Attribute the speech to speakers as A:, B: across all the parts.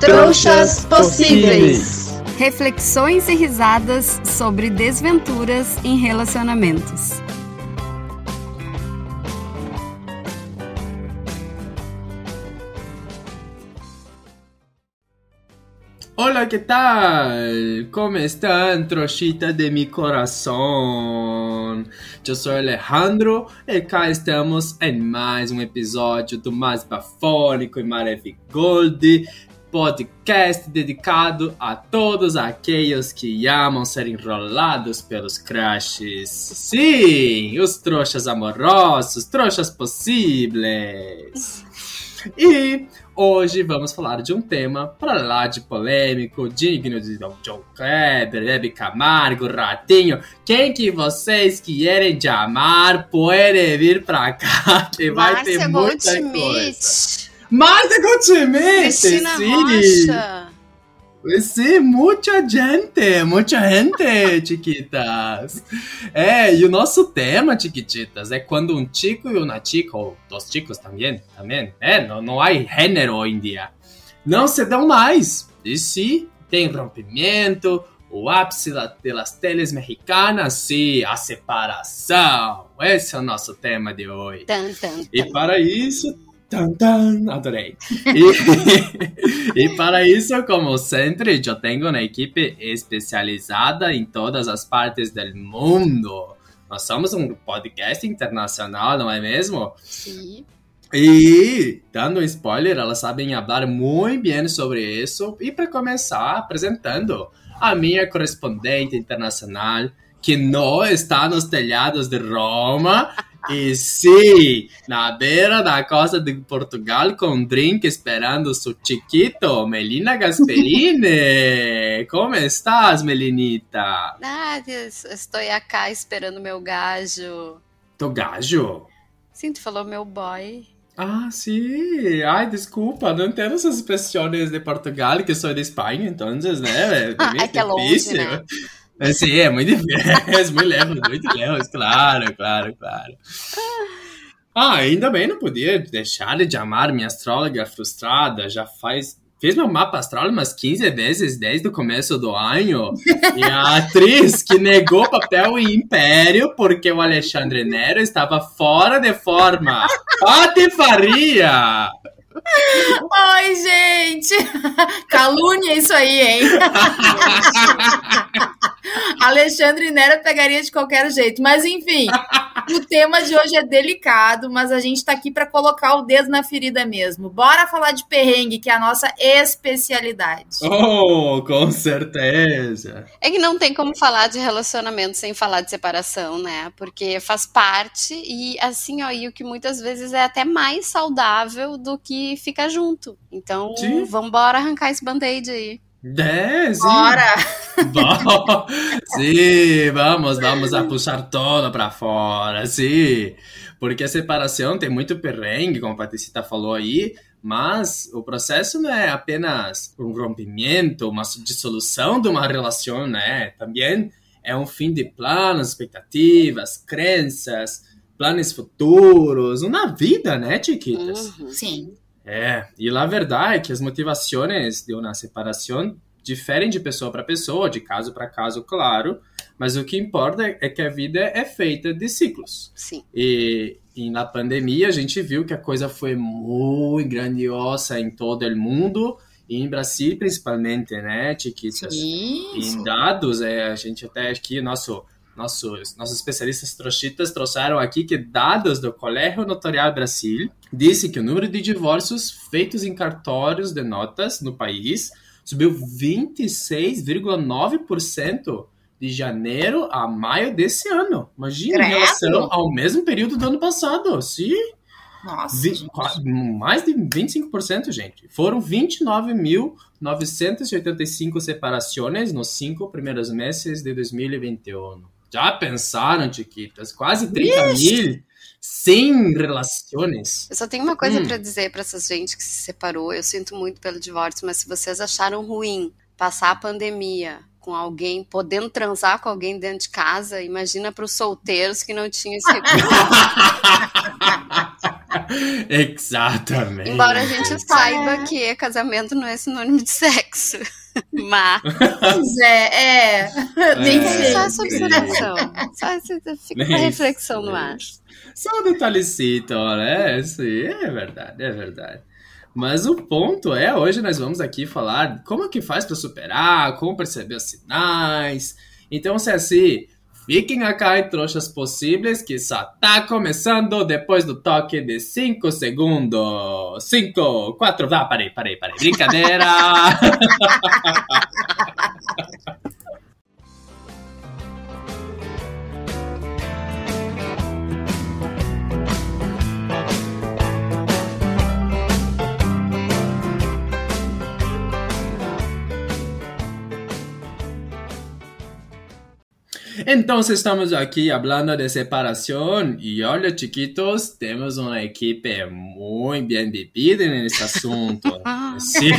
A: Trouxas Possíveis.
B: Reflexões e risadas sobre desventuras em relacionamentos.
C: Hola, ¿qué tal? ¿Cómo están, trochita de mi corazón? Eu sou Alejandro e cá estamos em mais um episódio do mais bafônico e maravilhoso podcast dedicado a todos aqueles que amam ser enrolados pelos crushes. Sim, os trouxas amorosos, trouxas possíveis. E hoje vamos falar de um tema para lá de polêmico, digno de John Kleber, Hebe Camargo, Ratinho. Quem que vocês querem de amar, pode vir pra cá, que vai
D: Márcia
C: ter muita
D: Goldschmidt.
C: coisa. Márcia Goldschmidt,
D: Cristina
C: sim.
D: Rocha.
C: Sí, muita gente, muita gente, chiquitas. É, e o nosso tema, chiquititas, é quando um chico e uma chica, ou dois chicos também, também, é, não, não há gênero hoje em dia, não se dão mais. E sim, tem rompimento, o ápice da, das teles mexicanas, sim, a separação. Esse é o nosso tema de hoje.
D: Tan, tan,
C: E
D: tan.
C: para isso, tan, tan, adorei. E, e para isso, como sempre, eu tenho uma equipe especializada em todas as partes do mundo. Nós somos um podcast internacional, não é mesmo?
D: Sim.
C: E, dando spoiler, elas sabem falar muito bem sobre isso. E para começar, apresentando a minha correspondente internacional, que não está nos telhados de Roma, e sim, na beira da costa de Portugal, com drink esperando seu chiquito, Melina Gasperini. Como estás, Melinita?
D: Ah, estou acá esperando meu gajo.
C: Tu gajo?
D: Sim, tu falou meu boy.
C: Ah, sim. Ai, desculpa, não entendo essas expressões de Portugal, que sou de Espanha, então, né? É,
D: É que é longe, né?
C: É, sim, é muito difícil, muito lejos, muito lejos, claro, claro, claro. Ah, ainda bem, não podia deixar de amar minha astróloga frustrada, já faz... Fez meu mapa astral umas 15 vezes desde o começo do ano. E a atriz que negou papel em Império porque o Alexandre Nero estava fora de forma. Patifaria!
E: Oi, gente! Calúnia isso aí, hein? Alexandre Nero pegaria de qualquer jeito. Mas, enfim, o tema de hoje é delicado, mas a gente tá aqui para colocar o dedo na ferida mesmo. Bora falar de perrengue, que é a nossa especialidade.
C: Oh, com certeza.
D: É que não tem como falar de relacionamento sem falar de separação, né? Porque faz parte e assim, ó, e o que muitas vezes é até mais saudável do que ficar junto. Então,
C: Sim.
D: vambora arrancar esse band-aid aí.
C: É, sim.
E: Bora!
C: Bom, sim, vamos, vamos a puxar todo para fora, sim. Porque a separação tem muito perrengue, como a Patricita falou aí, mas o processo não é apenas um rompimento, uma dissolução de uma relação, né? Também é um fim de planos, expectativas, crenças, planos futuros, uma vida, né, chiquitas?
D: Uhum.
E: Sim.
C: É, e a verdade é que as motivações de uma separação diferem de pessoa para pessoa, de caso para caso, claro, mas o que importa é que a vida é feita de ciclos.
D: Sim.
C: E, e na pandemia a gente viu que a coisa foi muito grandiosa em todo o mundo, e em Brasil principalmente, né, chiquitas? Em
E: Isso.
C: dados, é, a gente até aqui, nosso, nossos, nossos especialistas trouxitas trouxeram aqui que dados do Colégio Notarial Brasil disse que o número de divórcios feitos em cartórios de notas no país subiu 26,9% de janeiro a maio desse ano. Imagina, em relação ao mesmo período do ano passado. Sim,
E: Nossa,
C: Vi- mais de 25%, gente. Foram 29.985 separações nos cinco primeiros meses de 2021. Já pensaram, chiquitas? Quase 30 mil sem relações.
D: Eu só tenho uma coisa
C: Hum.
D: pra dizer pra essa gente que se separou. Eu sinto muito pelo divórcio, mas se vocês acharam ruim passar a pandemia com alguém podendo transar com alguém dentro de casa, imagina pros solteiros que não tinham esse.
C: Exatamente.
D: Embora a gente saiba que casamento não é sinônimo de sexo. Mas.
E: Pois é, é. Nem
C: É.
E: sei.
D: Só essa observação. Só essa, fica uma reflexão no ar.
C: Só um detalhecito, né? Sim, é verdade, é verdade. Mas o ponto é, hoje nós vamos aqui falar como que faz para superar, como perceber os sinais. Então, se é assim, fiquem acá em trouxas possíveis que só tá começando depois do toque de 5 segundos. 5, 4, ah, parei, parei, parei. Brincadeira! Entonces estamos aquí hablando de separación y hola chiquitos, tenemos una equipe muy bien dividida en este asunto. Sí.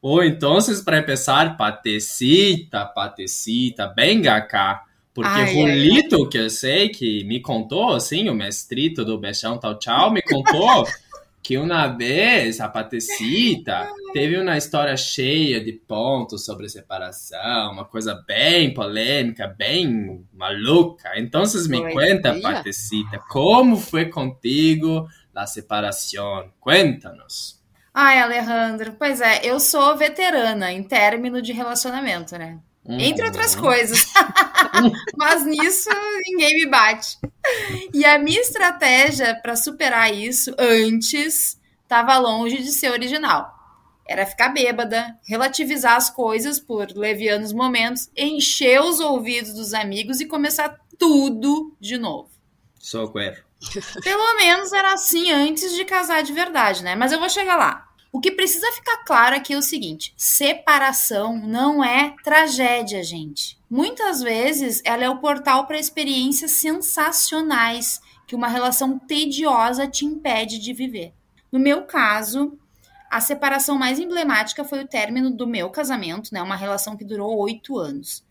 C: Oh, entonces para empezar, Patecita, Patecita, venga acá. Porque
E: Ai,
C: Julito, que eu sei que me contou, assim, o mestrito do Bechão Tau Tchau, me contou que uma vez a Patecita teve uma história cheia de pontos sobre separação, uma coisa bem polêmica, bem maluca. Então, me
E: Foi.
C: conta,
D: Olha.
C: Patecita, como foi contigo a separação? Conta-nos.
E: Ai, Alejandro, pois é, eu sou veterana em término de relacionamento, né? Entre outras
C: Uhum.
E: coisas. Mas nisso ninguém me bate. E a minha estratégia para superar isso antes estava longe de ser original. Era ficar bêbada, relativizar as coisas por levianos momentos, encher os ouvidos dos amigos e começar tudo de novo.
C: Socorro.
E: Pelo menos era assim antes de casar de verdade, né? Mas eu vou chegar lá. O que precisa ficar claro aqui é o seguinte: separação não é tragédia, gente. Muitas vezes ela é o portal para experiências sensacionais que uma relação tediosa te impede de viver. No meu caso, a separação mais emblemática foi o término do meu casamento, né? Uma relação que durou oito anos.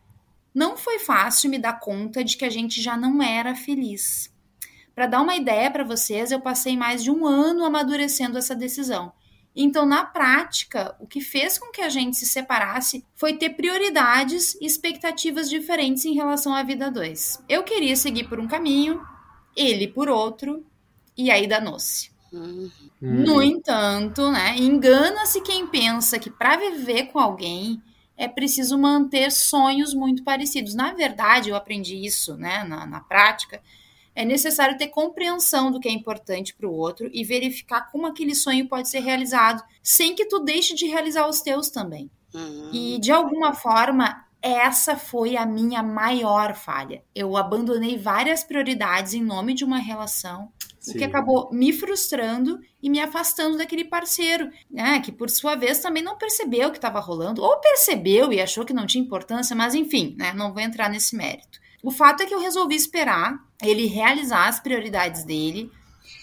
E: Não foi fácil me dar conta de que a gente já não era feliz. Para dar uma ideia para vocês, eu passei mais de um ano amadurecendo essa decisão. Então, na prática, o que fez com que a gente se separasse foi ter prioridades e expectativas diferentes em relação à vida dois. Eu queria seguir por um caminho, ele por outro, e aí danou-se.
D: Hum.
E: No entanto, né, engana-se quem pensa que para viver com alguém é preciso manter sonhos muito parecidos. Na verdade, eu aprendi isso né, na, na prática. É necessário ter compreensão do que é importante para o outro e verificar como aquele sonho pode ser realizado, sem que tu deixe de realizar os teus também.
D: Hum.
E: E de alguma forma, essa foi a minha maior falha. Eu abandonei várias prioridades em nome de uma relação o que
C: Sim.
E: acabou me frustrando e me afastando daquele parceiro, né? Que por sua vez também não percebeu o que estava rolando, ou percebeu e achou que não tinha importância, mas enfim, né? Não vou entrar nesse mérito. O fato é que eu resolvi esperar ele realizar as prioridades dele,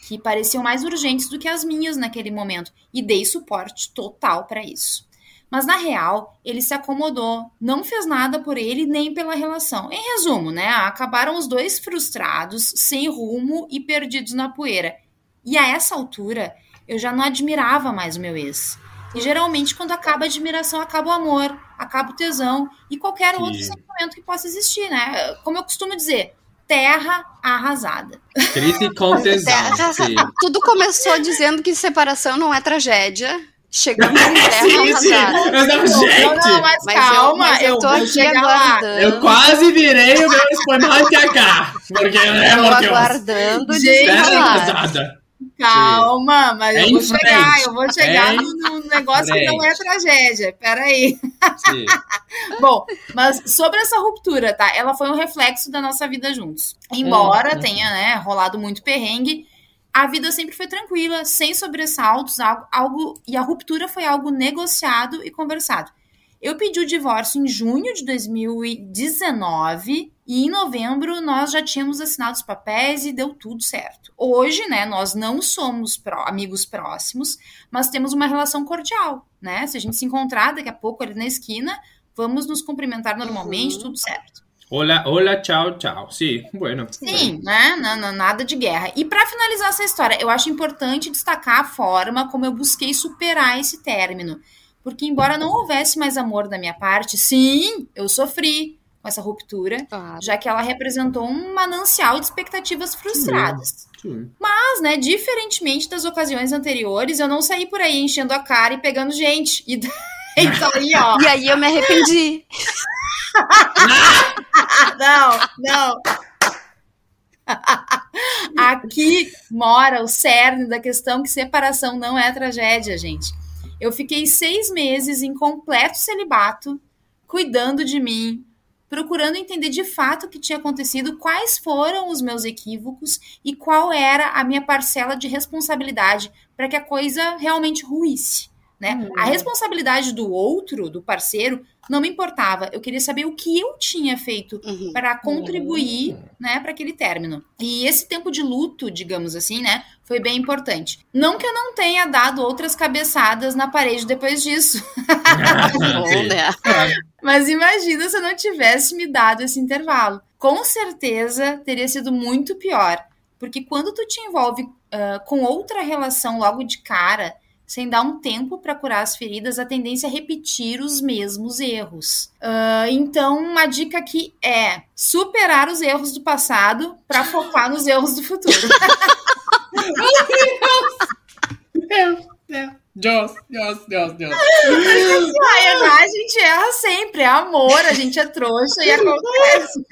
E: que pareciam mais urgentes do que as minhas naquele momento, e dei suporte total para isso. Mas na real, ele se acomodou, não fez nada por ele nem pela relação. Em resumo, né? Acabaram os dois frustrados, sem rumo e perdidos na poeira. E a essa altura, eu já não admirava mais o meu ex. E geralmente, quando acaba a admiração, acaba o amor, acaba o tesão e qualquer
C: Sim.
E: outro sentimento que possa existir, né? Como eu costumo dizer, terra arrasada.
C: Crise com tesão. Sim.
D: Tudo começou dizendo que separação não é tragédia. Chegamos em terra
C: Sim, sim.
D: arrasada.
C: Mas não,
E: Não, não,
C: gente,
E: mas,
D: Mas
E: calma,
D: eu, mas eu tô
E: vou
D: aqui aguardando.
C: eu quase virei o meu espumante acá. Porque, né,
D: Tô
C: eu-
D: aguardando
E: Gente,
C: Terra arrasada.
E: Calma, mas eu vou chegar, eu vou chegar
C: Em
E: num negócio que não é tragédia. Peraí.
C: Sim.
E: Bom, mas sobre essa ruptura, tá? Ela foi um reflexo da nossa vida juntos. Embora
C: Hum,
E: tenha, né, rolado muito perrengue, a vida sempre foi tranquila, sem sobressaltos, algo, algo e a ruptura foi algo negociado e conversado. Eu pedi o divórcio em junho de 2019 e em novembro nós já tínhamos assinado os papéis e deu tudo certo. Hoje, né, nós não somos pró- amigos próximos, mas temos uma relação cordial, né? Se a gente se encontrar daqui a pouco ali na esquina, vamos nos cumprimentar normalmente,
D: Uhum.
E: tudo certo.
C: Hola, hola, tchau, tchau. Sim, bueno.
E: Sim, né? Não, não, nada de guerra. E para finalizar essa história, eu acho importante destacar a forma como eu busquei superar esse término. Porque, embora não houvesse mais amor da minha parte, sim, eu sofri com essa ruptura,
D: Claro.
E: já que ela representou um manancial de expectativas frustradas.
C: Sim.
E: Mas, né, diferentemente das ocasiões anteriores, eu não saí por aí enchendo a cara e pegando gente. E então aí, ó.
D: E aí eu me arrependi.
E: Não, não. Aqui mora o cerne da questão que separação não é tragédia, gente. Eu fiquei seis meses em completo celibato, cuidando de mim, procurando entender de fato o que tinha acontecido, quais foram os meus equívocos e qual era a minha parcela de responsabilidade para que a coisa realmente ruísse. Né? A responsabilidade do outro, do parceiro, não me importava. Eu queria saber o que eu tinha feito
D: Uhum.
E: para contribuir, né, para aquele término. E esse tempo de luto, digamos assim, né, foi bem importante. Não que eu não tenha dado outras cabeçadas na parede depois disso,
D: Bom, né?
E: mas imagina se eu não tivesse me dado esse intervalo. Com certeza teria sido muito pior, porque quando tu te envolve ah, com outra relação logo de cara, sem dar um tempo para curar as feridas, a tendência é repetir os mesmos erros. Ah, então, uma dica aqui é superar os erros do passado para focar nos erros do futuro.
C: Deus, Deus. Deus, Deus, Deus, Deus.
E: Ai, a gente erra sempre, é amor, a gente é trouxa e acontece.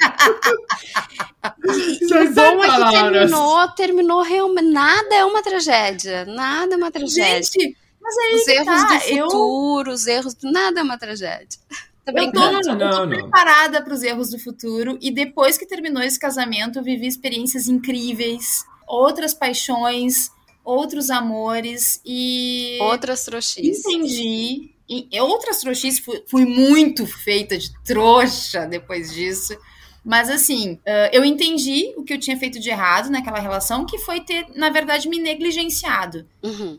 D: E
C: São
D: o bom é que terminou, terminou realmente. Nada é uma tragédia. Nada é uma tragédia.
E: Gente, mas aí
D: Os erros
E: tá,
D: do
E: eu-
D: futuro, os erros do. Nada é uma tragédia. Tá
E: Eu tô?
C: Não,
E: eu tô
C: não, não.
E: preparada para os erros do futuro e depois que terminou esse casamento, eu vivi experiências incríveis, outras paixões, outros amores e
D: Outras trouxices.
E: entendi. E outras trouxices, fui, fui muito feita de trouxa depois disso. Mas assim, ah, eu entendi o que eu tinha feito de errado naquela relação, que foi ter, na verdade, me negligenciado.
D: Uhum.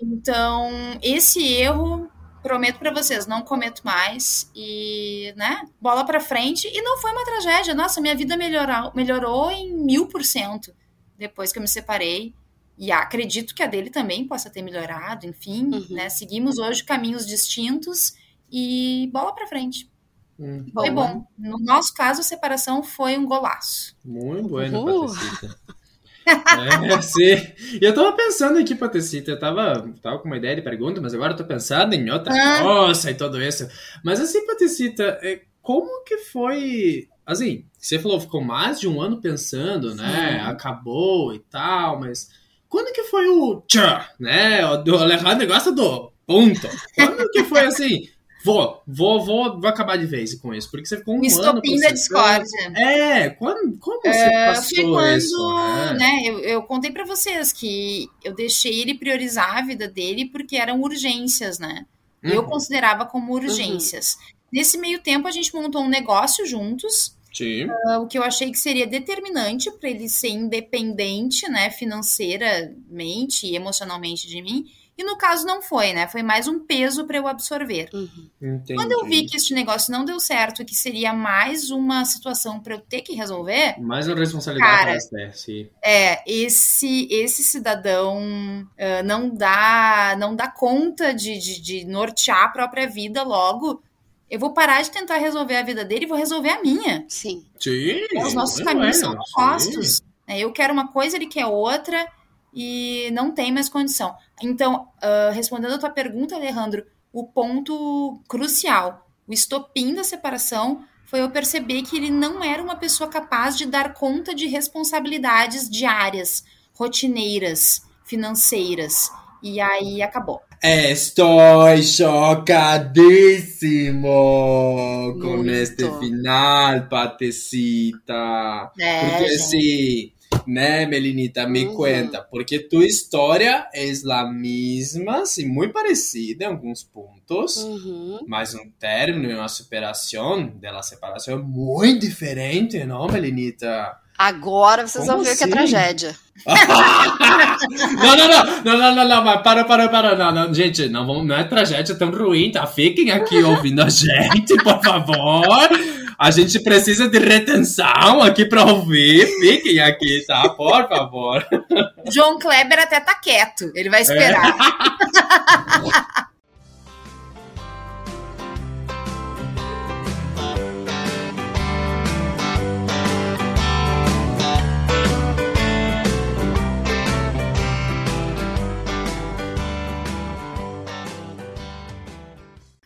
E: Então, esse erro, prometo pra vocês, não cometo mais e, né, bola pra frente. E não foi uma tragédia. Nossa, minha vida melhorou, melhorou em mil por cento depois que eu me separei. E acredito que a dele também possa ter melhorado, enfim,
D: Uhum.
E: né? Seguimos hoje caminhos distintos e bola pra frente.
C: Hum,
E: Foi bom. No nosso caso, a separação foi um golaço.
C: Muito bueno,
D: Uhul.
C: Patecita. É, sim. E eu tava pensando aqui, Patecita, eu tava, tava com uma ideia de pergunta, mas agora eu tô pensando em outra
E: Ah.
C: coisa e tudo isso. Mas assim, Patecita, é, como que foi... Assim, você falou, ficou mais de um ano pensando, né? Acabou e tal, mas... Quando que foi o tchan, né? O Alejandro gosta do ponto. Quando que foi assim... Vou, vou, vou, vou acabar de vez com isso, porque você ficou um
E: O
C: ano
E: estopim da discórdia.
C: É, quando, como você
E: É,
C: passou
E: foi quando,
C: isso? né?
E: né, eu, eu contei pra vocês que eu deixei ele priorizar a vida dele porque eram urgências, né? E Eu
C: Uhum.
E: considerava como urgências. Nesse meio tempo, a gente montou um negócio juntos, Ah, o que eu achei que seria determinante para ele ser independente, né, financeiramente e emocionalmente de mim. E no caso não foi, né? Foi mais um peso para eu absorver.
D: Uhum.
E: Quando eu vi que este negócio não deu certo que seria mais uma situação para eu ter que resolver,
C: Mais uma responsabilidade
E: Cara,
C: para você, sim.
E: É, esse esse cidadão ah, não dá não dá conta de, de, de nortear a própria vida logo. Eu vou parar de tentar resolver a vida dele e vou resolver a minha.
D: Sim.
C: Sim.
E: Os nossos
C: é
E: caminhos
C: bueno,
E: são opostos. É, Eu quero uma coisa, ele quer outra e não tem mais condição. Então, ah, respondendo a tua pergunta, Alejandro, o ponto crucial, o estopim da separação foi eu perceber que ele não era uma pessoa capaz de dar conta de responsabilidades diárias, rotineiras, financeiras. E aí acabou.
C: Estou chocadíssimo com
D: Muito.
C: este final, Patecita.
E: É,
C: Porque
E: gente.
C: sí, né, Melinita, me
D: Uhum.
C: cuenta, porque tu historia es la misma, sí, muy parecida en algunos puntos,
D: Uhum.
C: mas um término e uma superação dela separação é muito diferente, não, Melinita?
D: Agora vocês
C: Como
D: vão ver o que é
C: assim?
D: tragédia.
C: não, não, não, não, não, não, não, mas para, para, para, não, não, gente, não, vamos, não é tragédia tão ruim, tá? Fiquem aqui ouvindo a gente, por favor. A gente precisa de retenção aqui para ouvir. Fiquem aqui, tá? Por favor.
E: João Kleber até tá quieto. Ele vai esperar. É.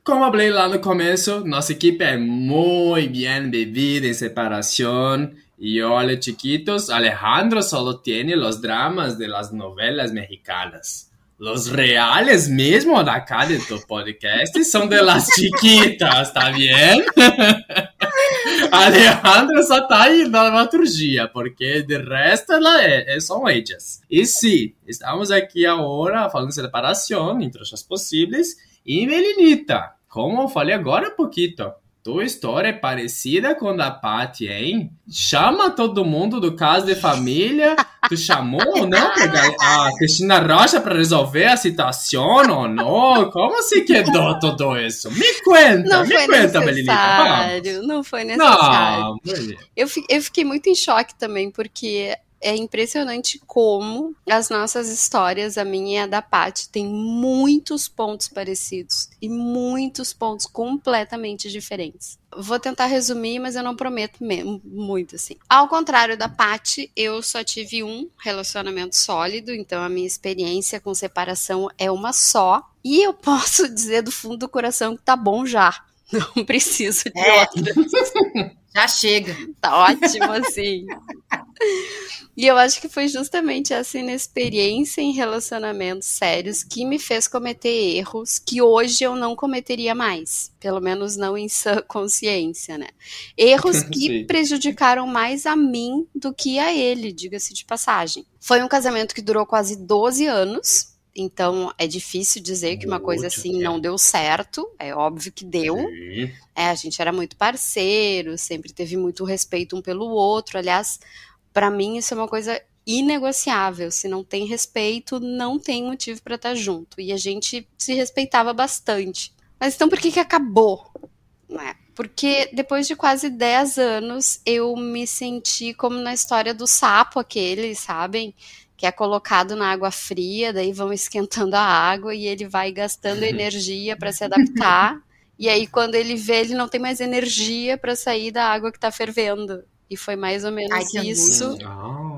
C: Como falei lá no começo, nossa equipe é muito bem bebida em separação. Y olha, chiquitos, Alejandro solo tiene los dramas de las novelas mexicanas. Los reales mismo de acá de tu podcast son de las chiquitas, ¿está bien? Alejandro só tá aí na dramaturgia, porque de resto ela é, são ellas. E sim, estamos aqui agora falando de separação, entre outras possíveis, e Melinita, como eu falei agora há pouquinho, tua história é parecida com a da Paty, hein? Chama todo mundo do caso de família. Tu chamou ou não a Cristina Rocha para resolver a situação ou não? Como se quedou tudo isso? Me conta,
D: não
C: me conta,
D: necessário, Não foi necessário. Não, eu, eu fiquei muito em choque também, porque é impressionante como as nossas histórias, a minha e a da Paty, tem muitos pontos parecidos e muitos pontos completamente diferentes. Vou tentar resumir, mas eu não prometo mesmo, muito assim. Ao contrário da Paty, eu só tive um relacionamento sólido, então a minha experiência com separação é uma só. E eu posso dizer do fundo do coração que tá bom já. Não preciso de é. outras.
E: Já chega.
D: Tá ótimo assim. E eu acho que foi justamente essa inexperiência em relacionamentos sérios que me fez cometer erros que hoje eu não cometeria mais. Pelo menos não em sã consciência, né? Erros que prejudicaram mais a mim do que a ele, diga-se de passagem. Foi um casamento que durou quase 12 anos. Então é difícil dizer que uma coisa assim não deu certo. É óbvio que deu. É, a gente era muito parceiro, sempre teve muito respeito um pelo outro. Aliás, para mim isso é uma coisa inegociável. Se não tem respeito, não tem motivo para estar tá junto. E a gente se respeitava bastante. Mas então por que que acabou? É, porque depois de quase 10 anos eu me senti como na história do sapo aquele, sabem? Que é colocado na água fria, daí vão esquentando a água e ele vai gastando energia para se adaptar. E aí, quando ele vê, ele não tem mais energia para sair da água que está fervendo. E foi mais ou menos Ai, isso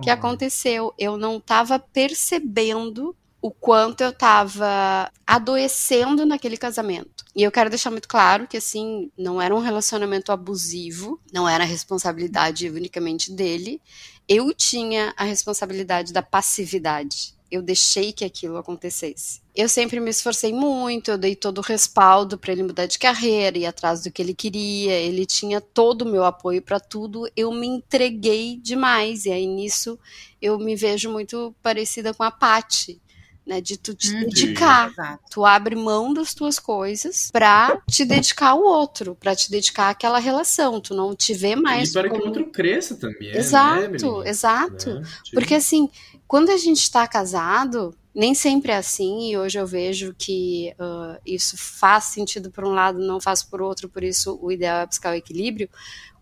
D: que aconteceu. Eu não estava percebendo o quanto eu estava adoecendo naquele casamento. E eu quero deixar muito claro que, assim, não era um relacionamento abusivo, não era a responsabilidade unicamente dele. Eu tinha a responsabilidade da passividade. Eu deixei que aquilo acontecesse. Eu sempre me esforcei muito, eu dei todo o respaldo para ele mudar de carreira, ir atrás do que ele queria, ele tinha todo o meu apoio para tudo, eu me entreguei demais, e aí nisso eu me vejo muito parecida com a Paty, né, de tu te uhum, dedicar. Exato. Tu abre mão das tuas coisas para te dedicar ao outro, para te dedicar àquela relação. Tu não te vê mais.
C: E para como... que o outro cresça também.
D: Né, exato, né, exato. Né? Porque assim, quando a gente está casado, nem sempre é assim, e hoje eu vejo que uh, isso faz sentido por um lado, não faz por outro, por isso o ideal é buscar o equilíbrio.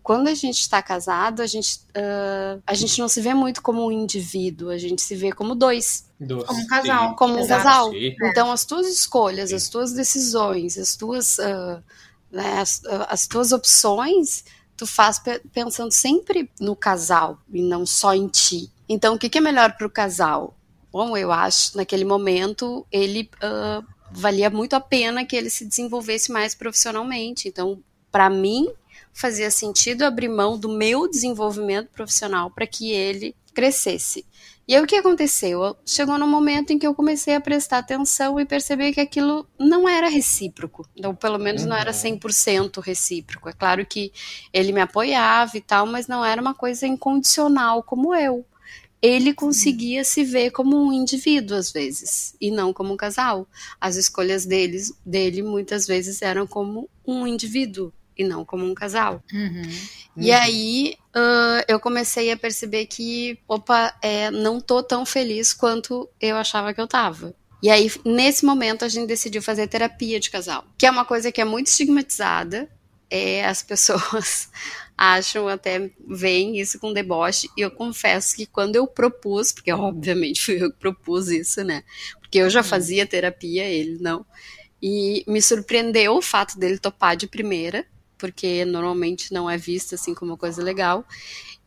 D: Quando a gente está casado, a gente, uh, a gente não se vê muito como um indivíduo, a gente se vê como dois.
E: dois. Como um casal. Sim.
D: Como um Exato. casal. Sim. Então, as tuas escolhas, Sim. as tuas decisões, as tuas, uh, né, as, as tuas opções, tu faz pensando sempre no casal e não só em ti. Então, o que, que é melhor para o casal? Bom, eu acho, naquele momento, ele uh, valia muito a pena que ele se desenvolvesse mais profissionalmente. Então, para mim, fazia sentido abrir mão do meu desenvolvimento profissional para que ele crescesse. E aí o que aconteceu? Chegou no momento em que eu comecei a prestar atenção e perceber que aquilo não era recíproco. Então, pelo menos não era 100% uhum. recíproco. É claro que ele me apoiava e tal, mas não era uma coisa incondicional como eu ele conseguia se ver como um indivíduo às vezes e não como um casal. As escolhas deles, dele muitas vezes eram como um indivíduo e não como um casal. Uhum. E uhum. aí uh, eu comecei a perceber que, opa, é, não tô tão feliz quanto eu achava que eu tava. E aí, nesse momento, a gente decidiu fazer terapia de casal, que é uma coisa que é muito estigmatizada. É, as pessoas acham até veem isso com deboche. E eu confesso que quando eu propus, porque obviamente fui eu que propus isso, né? Porque eu já uhum. fazia terapia, ele não. E me surpreendeu o fato dele topar de primeira, porque normalmente não é visto assim como uma coisa legal.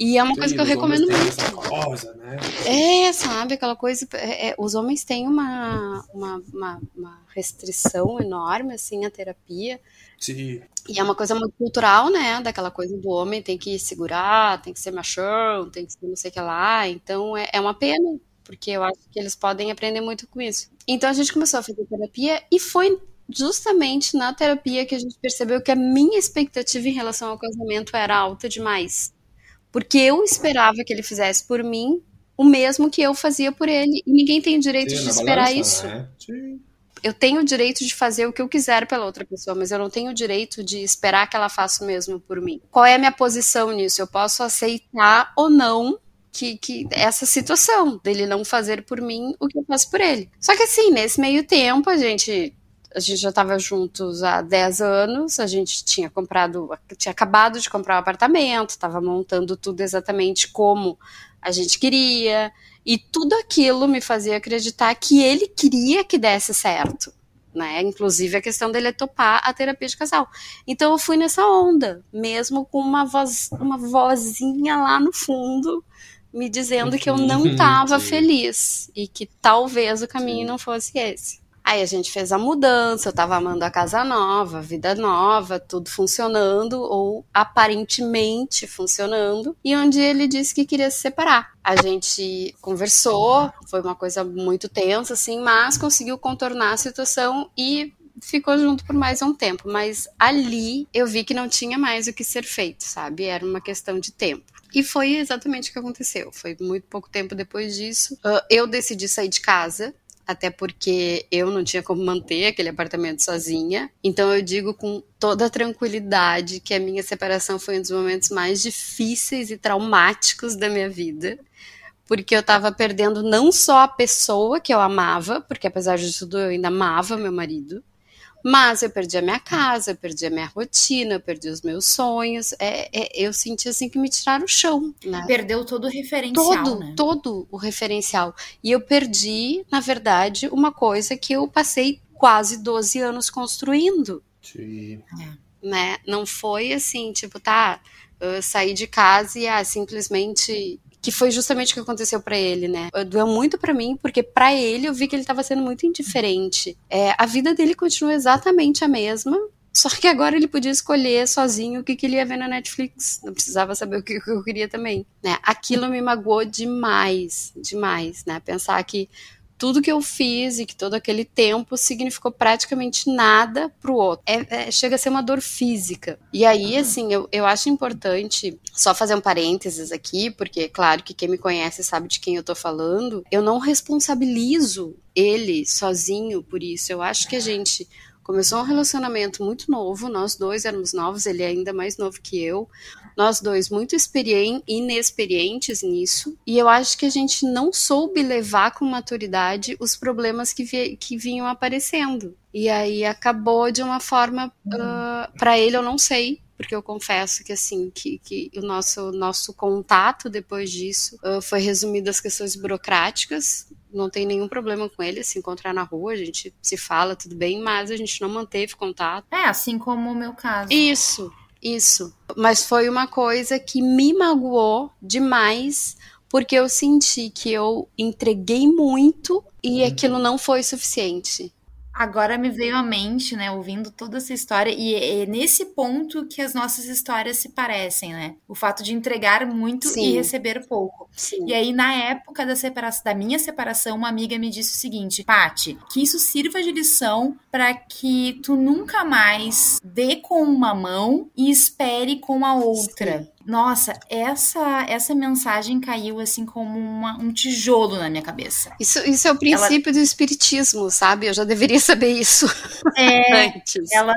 D: E é uma Sim, coisa que eu recomendo muito. Coisa, né? É, sabe, aquela coisa. É, é, os homens têm uma, uma, uma, uma, restrição enorme, assim, à terapia.
C: Sim.
D: E é uma coisa muito cultural, né? Daquela coisa do homem tem que segurar, tem que ser machão, tem que ser não sei o que lá. Então é, é uma pena, porque eu acho que eles podem aprender muito com isso. Então a gente começou a fazer terapia e foi justamente na terapia que a gente percebeu que a minha expectativa em relação ao casamento era alta demais. Porque eu esperava que ele fizesse por mim o mesmo que eu fazia por ele. E ninguém tem o direito Sim, de esperar balança, isso. Né? Eu tenho o direito de fazer o que eu quiser pela outra pessoa, mas eu não tenho o direito de esperar que ela faça o mesmo por mim. Qual é a minha posição nisso? Eu posso aceitar ou não que, que, essa situação dele não fazer por mim o que eu faço por ele. Só que assim, nesse meio tempo, a gente a gente já estava juntos há 10 anos, a gente tinha comprado, tinha acabado de comprar um apartamento, estava montando tudo exatamente como a gente queria, e tudo aquilo me fazia acreditar que ele queria que desse certo. Né? Inclusive a questão dele é topar a terapia de casal. Então eu fui nessa onda, mesmo com uma voz, uma vozinha lá no fundo me dizendo que eu não estava feliz e que talvez o caminho Sim. não fosse esse. Aí a gente fez a mudança, eu tava amando a casa nova, vida nova, tudo funcionando, ou aparentemente funcionando. E um dia ele disse que queria se separar. A gente conversou, foi uma coisa muito tensa, assim, mas conseguiu contornar a situação e ficou junto por mais um tempo. Mas ali eu vi que não tinha mais o que ser feito, sabe? Era uma questão de tempo. E foi exatamente o que aconteceu. Foi muito pouco tempo depois disso. Eu decidi sair de casa até porque eu não tinha como manter aquele apartamento sozinha. Então eu digo com toda tranquilidade que a minha separação foi um dos momentos mais difíceis e traumáticos da minha vida. Porque eu estava perdendo não só a pessoa que eu amava, porque apesar de tudo eu ainda amava meu marido, mas eu perdi a minha casa, eu perdi a minha rotina, eu perdi os meus sonhos. É, é, eu senti assim que me tiraram o chão. Né?
E: Perdeu todo o referencial.
D: Todo,
E: né?
D: todo o referencial. E eu perdi, na verdade, uma coisa que eu passei quase 12 anos construindo.
C: Sim.
D: É. Né? Não foi assim, tipo, tá, eu saí de casa e ah, simplesmente que foi justamente o que aconteceu para ele, né? Doeu muito para mim, porque para ele eu vi que ele tava sendo muito indiferente. É, a vida dele continua exatamente a mesma, só que agora ele podia escolher sozinho o que, que ele ia ver na Netflix. Não precisava saber o que, que eu queria também. Né? Aquilo me magoou demais, demais, né? Pensar que tudo que eu fiz e que todo aquele tempo significou praticamente nada pro outro. É, é, chega a ser uma dor física. E aí, assim, eu, eu acho importante só fazer um parênteses aqui, porque, claro, que quem me conhece sabe de quem eu tô falando. Eu não responsabilizo ele sozinho por isso. Eu acho que a gente começou um relacionamento muito novo, nós dois éramos novos, ele é ainda mais novo que eu nós dois muito experientes, inexperientes nisso, e eu acho que a gente não soube levar com maturidade os problemas que, vi, que vinham aparecendo. E aí acabou de uma forma, uh, ah, para ele eu não sei, porque eu confesso que assim que, que o nosso nosso contato depois disso uh, foi resumido às questões burocráticas. Não tem nenhum problema com ele se encontrar na rua a gente se fala tudo bem mas a gente não manteve contato.
E: É assim como o meu caso.
D: Isso isso. Mas foi uma coisa que me magoou demais, porque eu senti que eu entreguei muito e uhum. aquilo não foi suficiente.
E: Agora me veio à mente, né, ouvindo toda essa história, e é nesse ponto que as nossas histórias se parecem, né? O fato de entregar muito Sim. e receber pouco. Sim. E aí, na época da separação, da minha separação, uma amiga me disse o seguinte: Pati, que isso sirva de lição para que tu nunca mais dê com uma mão e espere com a outra. Sim. Nossa, essa essa mensagem caiu assim como uma, um tijolo na minha cabeça.
D: Isso, isso é o princípio ela... do espiritismo, sabe? Eu já deveria saber isso
E: é, antes. Ela,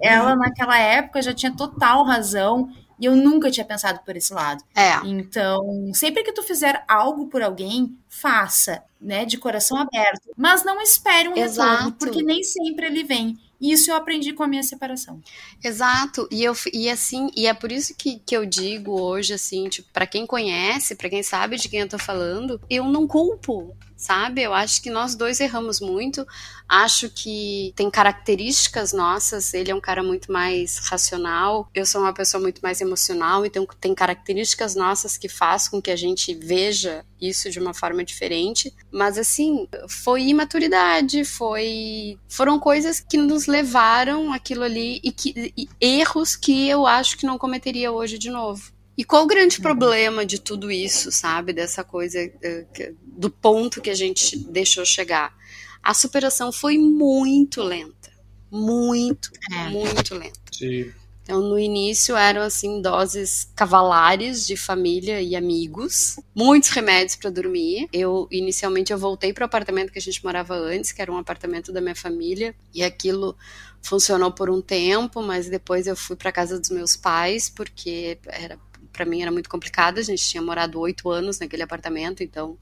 E: ela naquela época já tinha total razão e eu nunca tinha pensado por esse lado.
D: É.
E: Então, sempre que tu fizer algo por alguém, faça, né, de coração aberto, mas não espere um
D: Exato.
E: retorno, porque nem sempre ele vem. Isso eu aprendi com a minha separação.
D: Exato, e eu e assim, e é por isso que, que eu digo hoje assim, tipo, para quem conhece, para quem sabe de quem eu tô falando, eu não culpo, sabe? Eu acho que nós dois erramos muito. Acho que tem características nossas. Ele é um cara muito mais racional, eu sou uma pessoa muito mais emocional, então tem características nossas que faz com que a gente veja isso de uma forma diferente. Mas assim, foi imaturidade, foi foram coisas que nos levaram aquilo ali e que e erros que eu acho que não cometeria hoje de novo. E qual o grande problema de tudo isso, sabe? Dessa coisa eh, do ponto que a gente deixou chegar. A superação foi muito lenta. Muito,
E: É.
D: muito lenta.
C: Sim.
D: Então, no início eram assim doses cavalares de família e amigos, muitos remédios para dormir. Eu inicialmente eu voltei para o apartamento que a gente morava antes, que era um apartamento da minha família, e aquilo funcionou por um tempo, mas depois eu fui para casa dos meus pais porque era para mim era muito complicado. A gente tinha morado oito anos naquele apartamento, então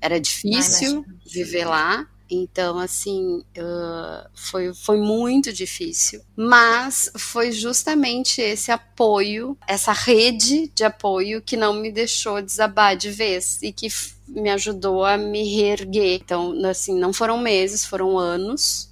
D: era difícil viver lá. Então, assim, uh, foi, foi muito difícil. Mas foi justamente esse apoio, essa rede de apoio que não me deixou desabar de vez e que me ajudou a me reerguer. Então, assim, não foram meses, foram anos.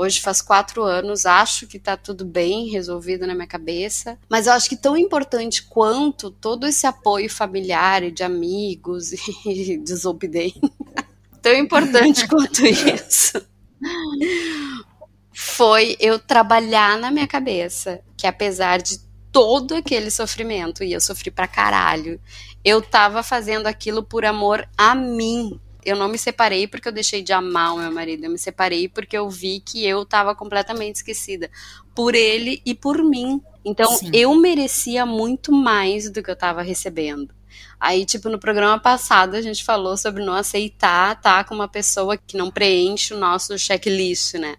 D: Hoje faz quatro anos, acho que tá tudo bem resolvido na minha cabeça. Mas eu acho que tão importante quanto todo esse apoio familiar e de amigos e desobediência tão importante quanto isso foi eu trabalhar na minha cabeça que apesar de todo aquele sofrimento, e eu sofri pra caralho, eu tava fazendo aquilo por amor a mim. Eu não me separei porque eu deixei de amar o meu marido, eu me separei porque eu vi que eu tava completamente esquecida por ele e por mim. Então
E: Sim.
D: eu merecia muito mais do que eu tava recebendo. Aí, tipo, no programa passado a gente falou sobre não aceitar estar com uma pessoa que não preenche o nosso checklist, né?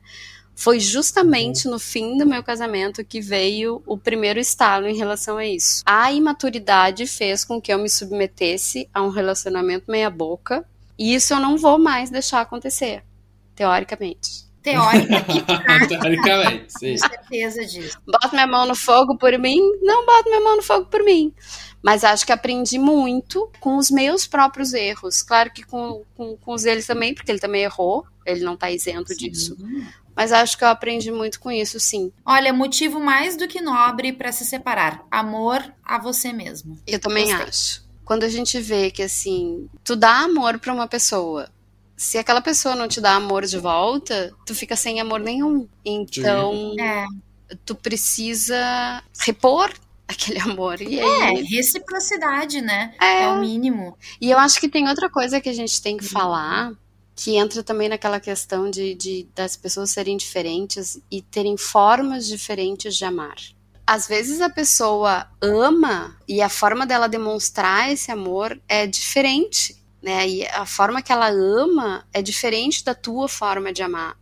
D: Foi justamente no fim do meu casamento que veio o primeiro estalo em relação a isso. A imaturidade fez com que eu me submetesse a um relacionamento meia-boca, e isso eu não vou mais deixar acontecer, teoricamente.
E: E prática,
C: Teoricamente, sim.
E: com certeza disso.
D: Boto minha mão no fogo por mim? Não boto minha mão no fogo por mim. Mas acho que aprendi muito com os meus próprios erros. Claro que com, com, com os deles também, porque ele também errou, ele não tá isento disso. Mas acho que eu aprendi muito com isso, sim.
E: Olha, motivo mais do que nobre para se separar: amor a você mesmo.
D: Eu também
E: Gostei.
D: acho. Quando a gente vê que, assim, tu dá amor pra uma pessoa, se aquela pessoa não te dá amor de volta, tu fica sem amor nenhum. Então,
E: É,
D: tu precisa repor aquele amor. E
E: é
D: aí,
E: reciprocidade, né?
D: É.
E: É o mínimo.
D: E eu acho que tem outra coisa que a gente tem que falar, que entra também naquela questão de, de- das pessoas serem diferentes e terem formas diferentes de amar. Às vezes a pessoa ama e a forma dela demonstrar esse amor é diferente, né? E a forma que ela ama é diferente da tua forma de amar.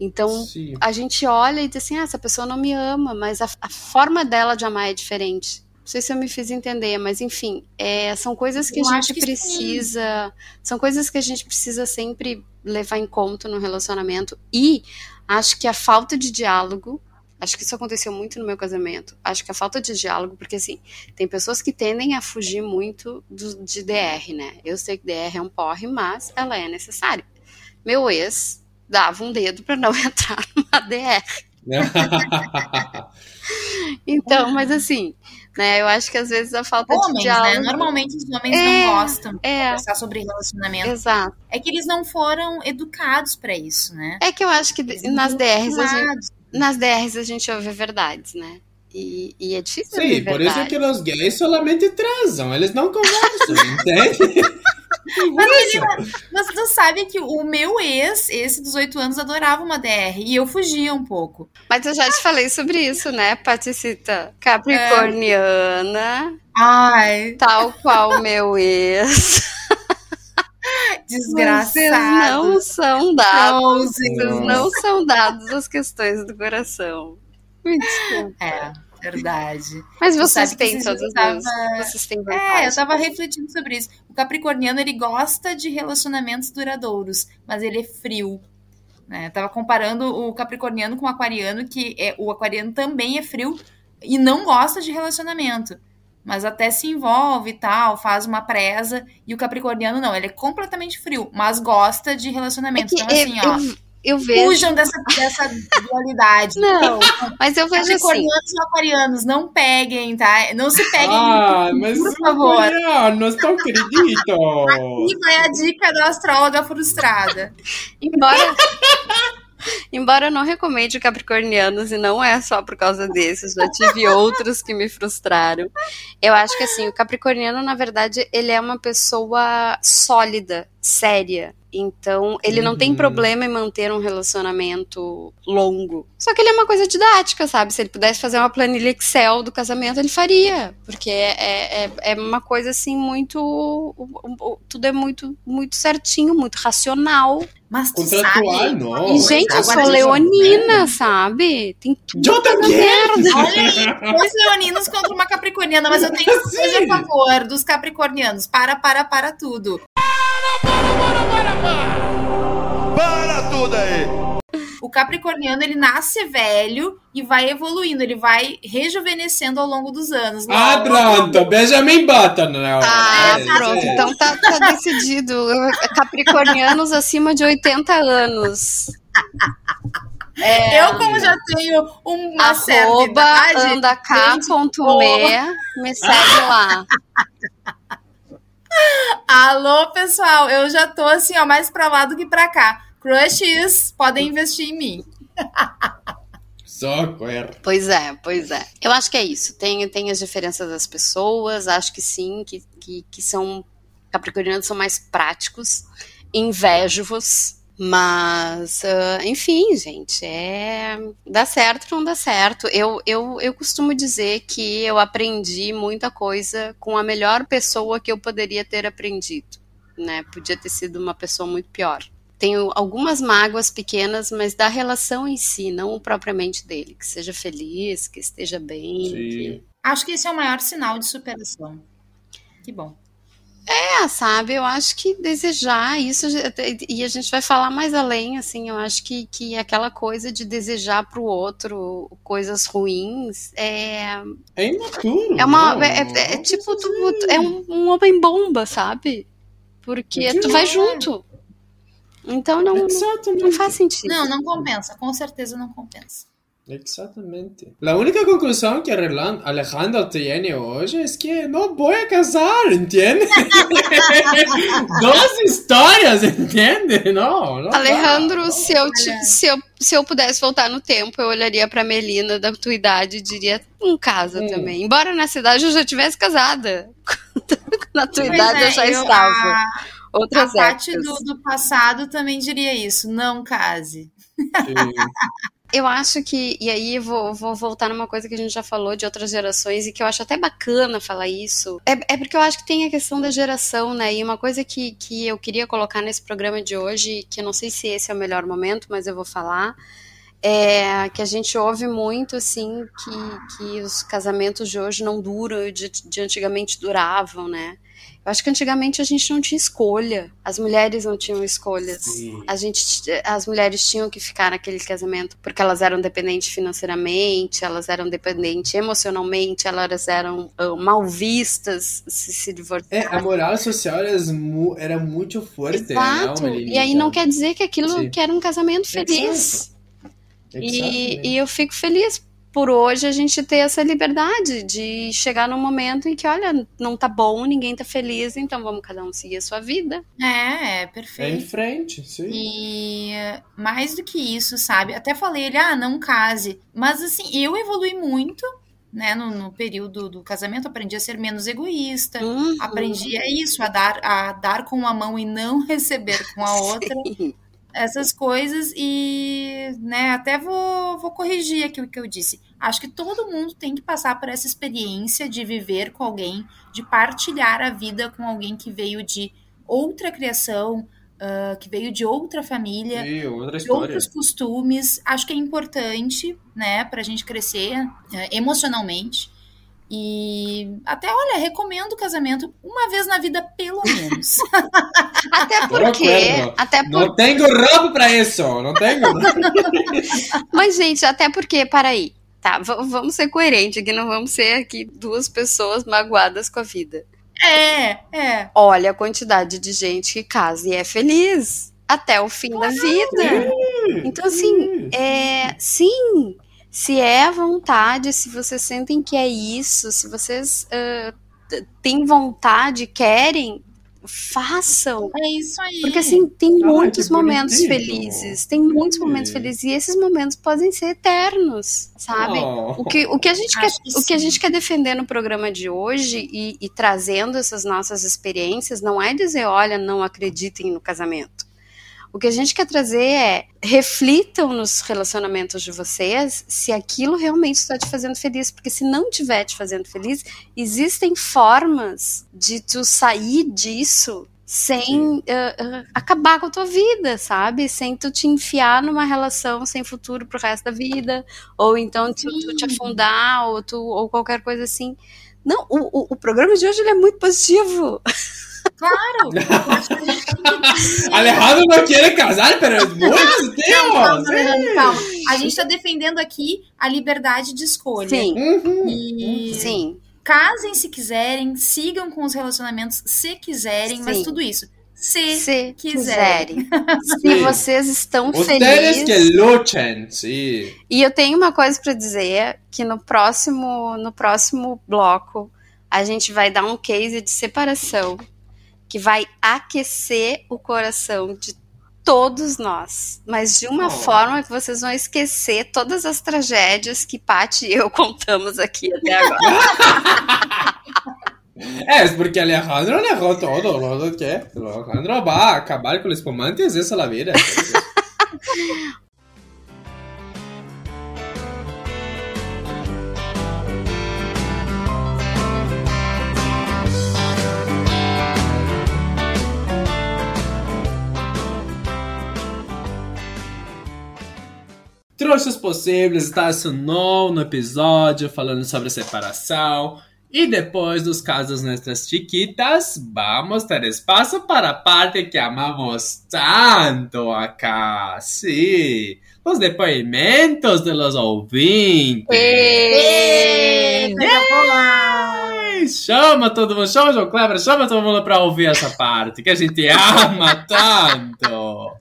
D: Então,
C: Sim.
D: a gente olha e diz assim: ah, essa pessoa não me ama, mas a, a forma dela de amar é diferente. Não sei se eu me fiz entender, mas enfim, é, são coisas que
E: Eu
D: a gente
E: que sim.
D: precisa. São coisas que a gente precisa sempre levar em conta no relacionamento. E acho que a falta de diálogo. Acho que isso aconteceu muito no meu casamento. Acho que a falta de diálogo, porque assim, tem pessoas que tendem a fugir muito do- de DR, né? Eu sei que DR é um porre, mas ela é necessária. Meu ex dava um dedo para não entrar numa DR. Então, mas assim, né? Eu acho que às vezes a falta de
E: Homens,
D: diálogo.
E: né? Normalmente os homens
D: É,
E: não gostam de
D: é.
E: conversar sobre relacionamento.
D: Exato.
E: É que eles não foram educados para isso, né?
D: É que eu acho que
E: Eles
D: nas DRs, a gente. Nas DRs a gente ouve verdades, né? E, e é difícil
C: Sim,
D: ouvir
C: por isso
D: verdade.
C: que os gays solamente transam, eles não conversam, entende?
E: Mas, menina, mas tu sabe que o meu ex, esse dos oito anos, adorava uma DR e eu fugia um pouco.
D: Mas eu já te falei sobre isso, né, Paticita? Capricorniana,
E: Ai,
D: tal qual meu ex. Vocês
E: desgraçado.
D: não são dados.
E: Não,
D: Vocês não são dados às questões do coração. Me desculpa.
E: É. Verdade.
D: Mas vocês têm
E: esses
D: todas as.
E: tava-
D: Vocês têm
E: É, eu tava refletindo sobre isso. O capricorniano, ele gosta de relacionamentos duradouros, mas ele é frio. Né? Eu tava comparando o capricorniano com o aquariano, que é, o aquariano também é frio e não gosta de relacionamento. Mas até se envolve e tal, faz uma presa. E o capricorniano não, ele é completamente frio, mas gosta de
D: É
E: relacionamento.
D: que
E: então, assim,
D: eu,
E: ó,
D: eu, eu vejo.
E: fujam dessa, dessa dualidade.
D: Não, mas eu vejo assim.
E: Capricornianos ou aquarianos, não peguem, tá? Não se peguem
C: Ah, mas
E: por favor.
C: coreanos, não acredito.
E: E vai a dica da astróloga frustrada.
D: Embora. Embora eu não recomende capricornianos, e não é só por causa desses, já tive outros que me frustraram. Eu acho que assim, o capricorniano, na verdade, ele é uma pessoa sólida, séria. Então, ele não tem
C: Uhum.
D: problema em manter um relacionamento longo. Só que ele é uma coisa didática, sabe? Se ele pudesse fazer uma planilha Excel do casamento, ele faria. Porque é, é, é uma coisa assim, muito. Tudo é muito, muito certinho, muito racional.
E: Mas tu sabe...
C: não.
D: E, gente, eu sou leonina, sabe? Tem tudo.
C: Eu também.
E: Olha aí, dois leoninos contra uma capricorniana, mas eu tenho coisa a favor dos capricornianos. Para, para, para tudo.
F: Para tudo aí!
E: O capricorniano, ele nasce velho e vai evoluindo, ele vai rejuvenescendo ao longo dos anos.
C: Ah,
E: Logo,
C: pronto. Benjamin Button. Não.
D: Ah,
C: É,
D: pronto.
C: é.
D: Então tá, tá decidido. Capricornianos acima de 80 anos. É,
E: Eu, como já tenho uma certa
D: arroba
E: idade,
D: andacá.me, me segue lá.
E: alô, pessoal, eu já tô assim, ó, mais pra lá do que pra cá. Crushes, podem investir em mim.
C: Socorro.
D: Pois é, pois é. Eu acho que é isso. Tem, tem as diferenças das pessoas, acho que sim, que, que, que são. Capricornianos são mais práticos, invejo-vos. Mas, ah, enfim, gente, é. Dá certo, não dá certo. Eu, eu, eu costumo dizer que eu aprendi muita coisa com a melhor pessoa que eu poderia ter aprendido. Né? Podia ter sido uma pessoa muito pior. Tenho algumas mágoas pequenas, mas da relação em si, não propriamente dele. Que seja feliz, que esteja bem.
C: Sim.
D: que-
E: Acho que esse é o maior sinal de superação. Que bom.
D: É, sabe, eu acho que desejar isso, e a gente vai falar mais além, assim, eu acho que, que aquela coisa de desejar pro outro coisas ruins é,
C: É imaturo.
D: é uma,
C: não.
D: é, é- é tipo, tu, é um, um homem-bomba, sabe? Porque tu vai junto. Então não, não,
C: Exatamente.
D: não faz sentido.
E: Não, não compensa. Com certeza não compensa.
C: Exactamente. La única conclusión que Alejandro tiene hoy es que no voy a casar, ¿entiendes? Dos historias, ¿entiendes? No, no.
D: Alejandro, se eu, te- se, eu, se eu pudesse voltar no tempo, eu olharia pra Melina da tua idade e diria, um casa
C: Hum.
D: também. Embora na cidade eu já tivesse casada. na tua
E: Pois
D: idade
E: é,
D: eu já
E: eu-
D: estava.
E: A, a
D: Outras
E: parte
D: épocas.
E: do, do passado também diria isso. Não case.
D: Eu acho que, e aí eu vou, vou voltar numa coisa que a gente já falou de outras gerações e que eu acho até bacana falar isso. É, é porque eu acho que tem a questão da geração, né? E uma coisa que, que eu queria colocar nesse programa de hoje, que eu não sei se esse é o melhor momento, mas eu vou falar, é que a gente ouve muito, assim, que, que os casamentos de hoje não duram e de, de antigamente duravam, né? Eu acho que antigamente a gente não tinha escolha. As mulheres não tinham escolhas. A gente, as mulheres tinham que ficar naquele casamento porque elas eram dependentes financeiramente, elas eram dependentes emocionalmente, elas eram ah, mal vistas se se
C: Eh,
D: divorciaram.
C: a moral social era, era muito forte,
D: Exato.
C: ¿no,
D: E aí não quer dizer que aquilo
C: Sim.
D: que era um casamento feliz. E,
C: Exactamente.
D: e eu fico feliz por hoje a gente ter essa liberdade de chegar num momento em que, olha, não tá bom, ninguém tá feliz, então vamos cada um seguir a sua vida.
E: É, é
C: É em
E: perfeito.
C: frente, sim.
E: E mais do que isso, sabe? Até falei ele, ah, não case. Mas assim, eu evolui muito, né? No, no período do casamento, aprendi a ser menos egoísta.
D: Uhum.
E: Aprendi a isso, a dar, a dar com uma mão e não receber com a outra. Essas coisas e, né, até vou, vou corrigir aqui o que eu disse. Acho que todo mundo tem que passar por essa experiência de viver com alguém, de partilhar a vida com alguém que veio de outra criação, uh, que veio de outra família,
C: E outra
E: de outros costumes. Acho que é importante, né, pra gente crescer eh, emocionalmente. E até, olha, recomendo o casamento uma vez na vida, pelo menos.
D: Até porque. Até por...
C: Não tenho roupa pra isso, não tenho.
D: Mas, gente, até porque, peraí. Tá, v- vamos ser coerentes aqui, não vamos ser aqui duas pessoas magoadas com a vida.
E: é, é.
D: Olha a quantidade de gente que casa e é feliz até o fim da vida. Então, assim, é, sim, se é a vontade, se vocês sentem que é isso, se vocês t- têm vontade, querem, façam.
E: É isso aí.
D: Porque assim, tem
C: Ai,
D: muitos
C: que
D: momentos
C: bonitinho.
D: felizes, tem muitos momentos felizes, e esses momentos podem ser eternos, sabe?
C: Oh.
D: O que, o, que a gente quer,
E: que
D: o que a gente quer defender no programa de hoje e, e trazendo essas nossas experiências não é dizer, olha, não acreditem no casamento. O que a gente quer trazer é reflitam nos relacionamentos de vocês se aquilo realmente está te fazendo feliz, porque se não estiver te fazendo feliz, existem formas de tu sair disso sem ah, ah, acabar com a tua vida, sabe? Sem tu te enfiar numa relação sem futuro pro resto da vida, ou então tu, tu te afundar, ou, tu, ou qualquer coisa assim. Não, o, o, o programa de hoje ele é muito positivo.
E: Claro. Que que
C: Alejandro não quer casar, pero es muy
E: Calma,
C: positivo.
E: Alejandro, calma. A gente está defendendo aqui a liberdade de escolha.
D: Sim,
C: Uhum.
E: E
D: sim.
E: casem se quiserem, sigam com os relacionamentos se quiserem, mas
D: Sim.
E: tudo isso. Se,
D: Se
E: quiserem.
D: quiserem. Se vocês estão
C: Ustedes que
D: felizes.
C: luchen, sí.
D: E eu tenho uma coisa pra dizer que no próximo no próximo bloco a gente vai dar um case de separação que vai aquecer o coração de todos nós, mas de uma
C: Oh.
D: forma que vocês vão esquecer todas as tragédias que Paty e eu contamos aqui até agora.
C: Es porque Alejandro dejó todo, ¿no? ¿Qué? Alejandro va a acabar con los espumantes, es la vida. Trouxas Possíveis está esse novo episódio falando sobre separação. E depois dos casos nossas chiquitas, vamos ter espaço para a parte que amamos tanto acá. Sim, os depoimentos de los ouvintes.
E: Boa!
C: Ai, Chama todo mundo, chama o João Kleber, chama todo mundo pra ouvir essa parte que a gente ama tanto.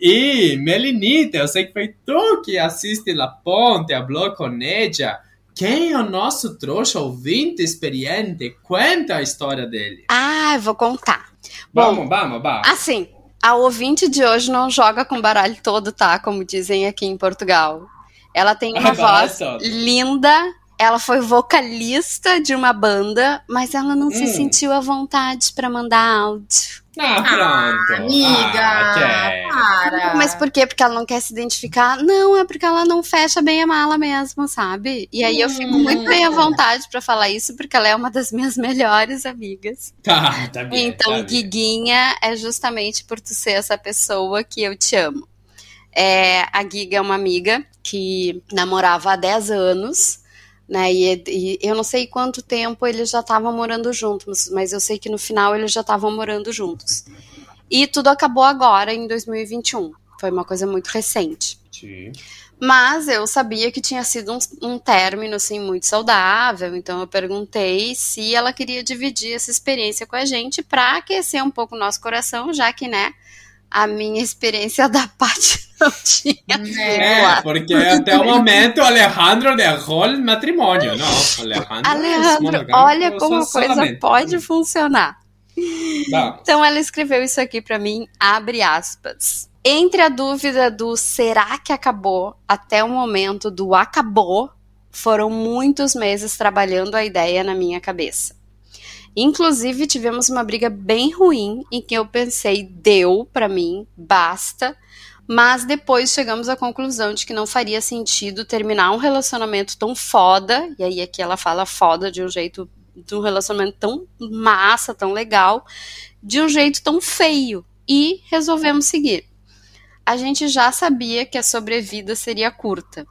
C: E Melinita, eu sei que foi tu que assiste La Ponte, falou com ella. Quem é o nosso trouxa ouvinte experiente? Conta a história dele.
D: Ah, eu vou contar. Bom,
C: Vamos, vamos, vamos.
D: Assim, a ouvinte de hoje não joga com baralho todo, tá? Como dizem aqui em Portugal. Ela tem uma
C: Ah,
D: voz linda. Ela foi vocalista de uma banda, mas ela não se
C: Hum.
D: sentiu à vontade pra mandar áudio.
C: Ah, pronto.
E: Amiga,
C: Ah,
E: para.
D: Mas por quê? Porque ela não quer se identificar? Não, é porque ela não fecha bem a mala mesmo, sabe? E aí eu fico muito bem à vontade pra falar isso, porque ela é uma das minhas melhores amigas.
C: Tá, tá bem.
D: Então,
C: tá.
D: Guiguinha é justamente por tu ser essa pessoa que eu te amo. É, a Giga é uma amiga que namorava há 10 anos, né? E, e eu não sei quanto tempo eles já estavam morando juntos, mas eu sei que no final eles já estavam morando juntos. E tudo acabou agora, em 2021. Foi uma coisa muito recente.
C: Sim.
D: Mas eu sabia que tinha sido um, um término assim muito saudável, então eu perguntei se ela queria dividir essa experiência com a gente para aquecer um pouco o nosso coração, já que, né, a minha experiência da parte não tinha.
E: É.
C: Porque até o momento Alejandro derrou o matrimônio, não? Alejandro,
D: Alejandro, olha como a coisa pode funcionar.
C: Vamos.
D: Então ela escreveu isso aqui para mim, abre aspas. Entre a dúvida do será que acabou até o momento do acabou, foram muitos meses trabalhando a ideia na minha cabeça. Inclusive tivemos uma briga bem ruim em que eu pensei deu para mim, basta. Mas depois chegamos à conclusão de que não faria sentido terminar um relacionamento tão foda, e aí aqui ela fala foda de um jeito de um relacionamento tão massa, tão legal, de um jeito tão feio, e resolvemos seguir. A gente já sabia que a sobrevida seria curta,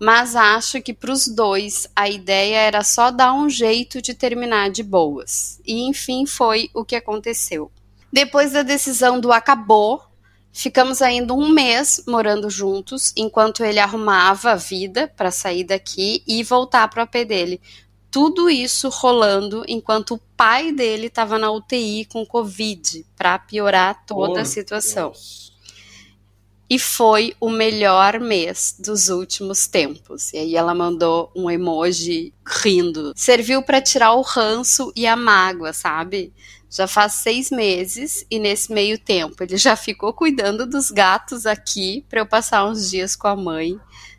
D: mas acho que para os dois a ideia era só dar um jeito de terminar de boas. E enfim foi o que aconteceu. Depois da decisão do acabou, ficamos ainda um mês morando juntos, enquanto ele arrumava a vida para sair daqui e voltar para o AP dele. Tudo isso rolando enquanto o pai dele estava na UTI com Covid, para piorar toda oh, a situação. E foi o melhor mês dos últimos tempos. E aí ela mandou um emoji rindo. Serviu para tirar o ranço e a mágoa, sabe? Já faz seis meses e nesse meio tempo ele já ficou cuidando dos gatos aqui para eu passar uns dias com a mãe.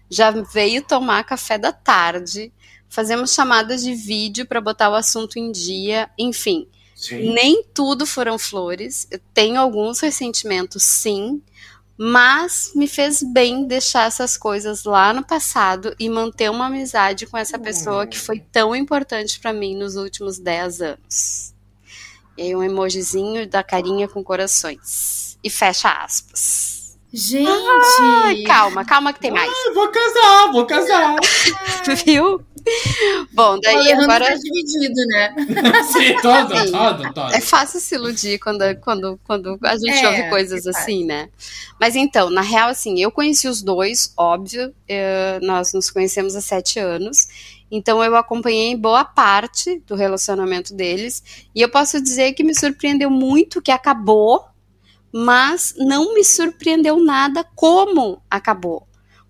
D: Já veio tomar café da tarde. Fazemos chamadas de vídeo para botar o assunto em dia. Enfim, sim. nem tudo foram flores. Eu tenho alguns ressentimentos, sim mas me fez bem deixar essas coisas lá no passado e manter uma amizade com essa pessoa que foi tão importante para mim nos últimos 10 anos. E aí um emojizinho da carinha com corações. E fecha aspas.
E: Gente! Ah,
D: calma, calma que tem mais.
C: Ah, vou casar, vou casar.
D: Viu? Bom, daí
E: o
D: agora.
E: Tá dividido, né?
C: Sim, todo, Sim. todo, todo.
D: É fácil se iludir quando, quando, quando a gente é, ouve coisas assim, né? Mas então, na real, assim, eu conheci os dois, óbvio. Eu, nós nos conhecemos há sete anos. Então eu acompanhei boa parte do relacionamento deles. E eu posso dizer que me surpreendeu muito que acabou mas não me surpreendeu nada como acabou,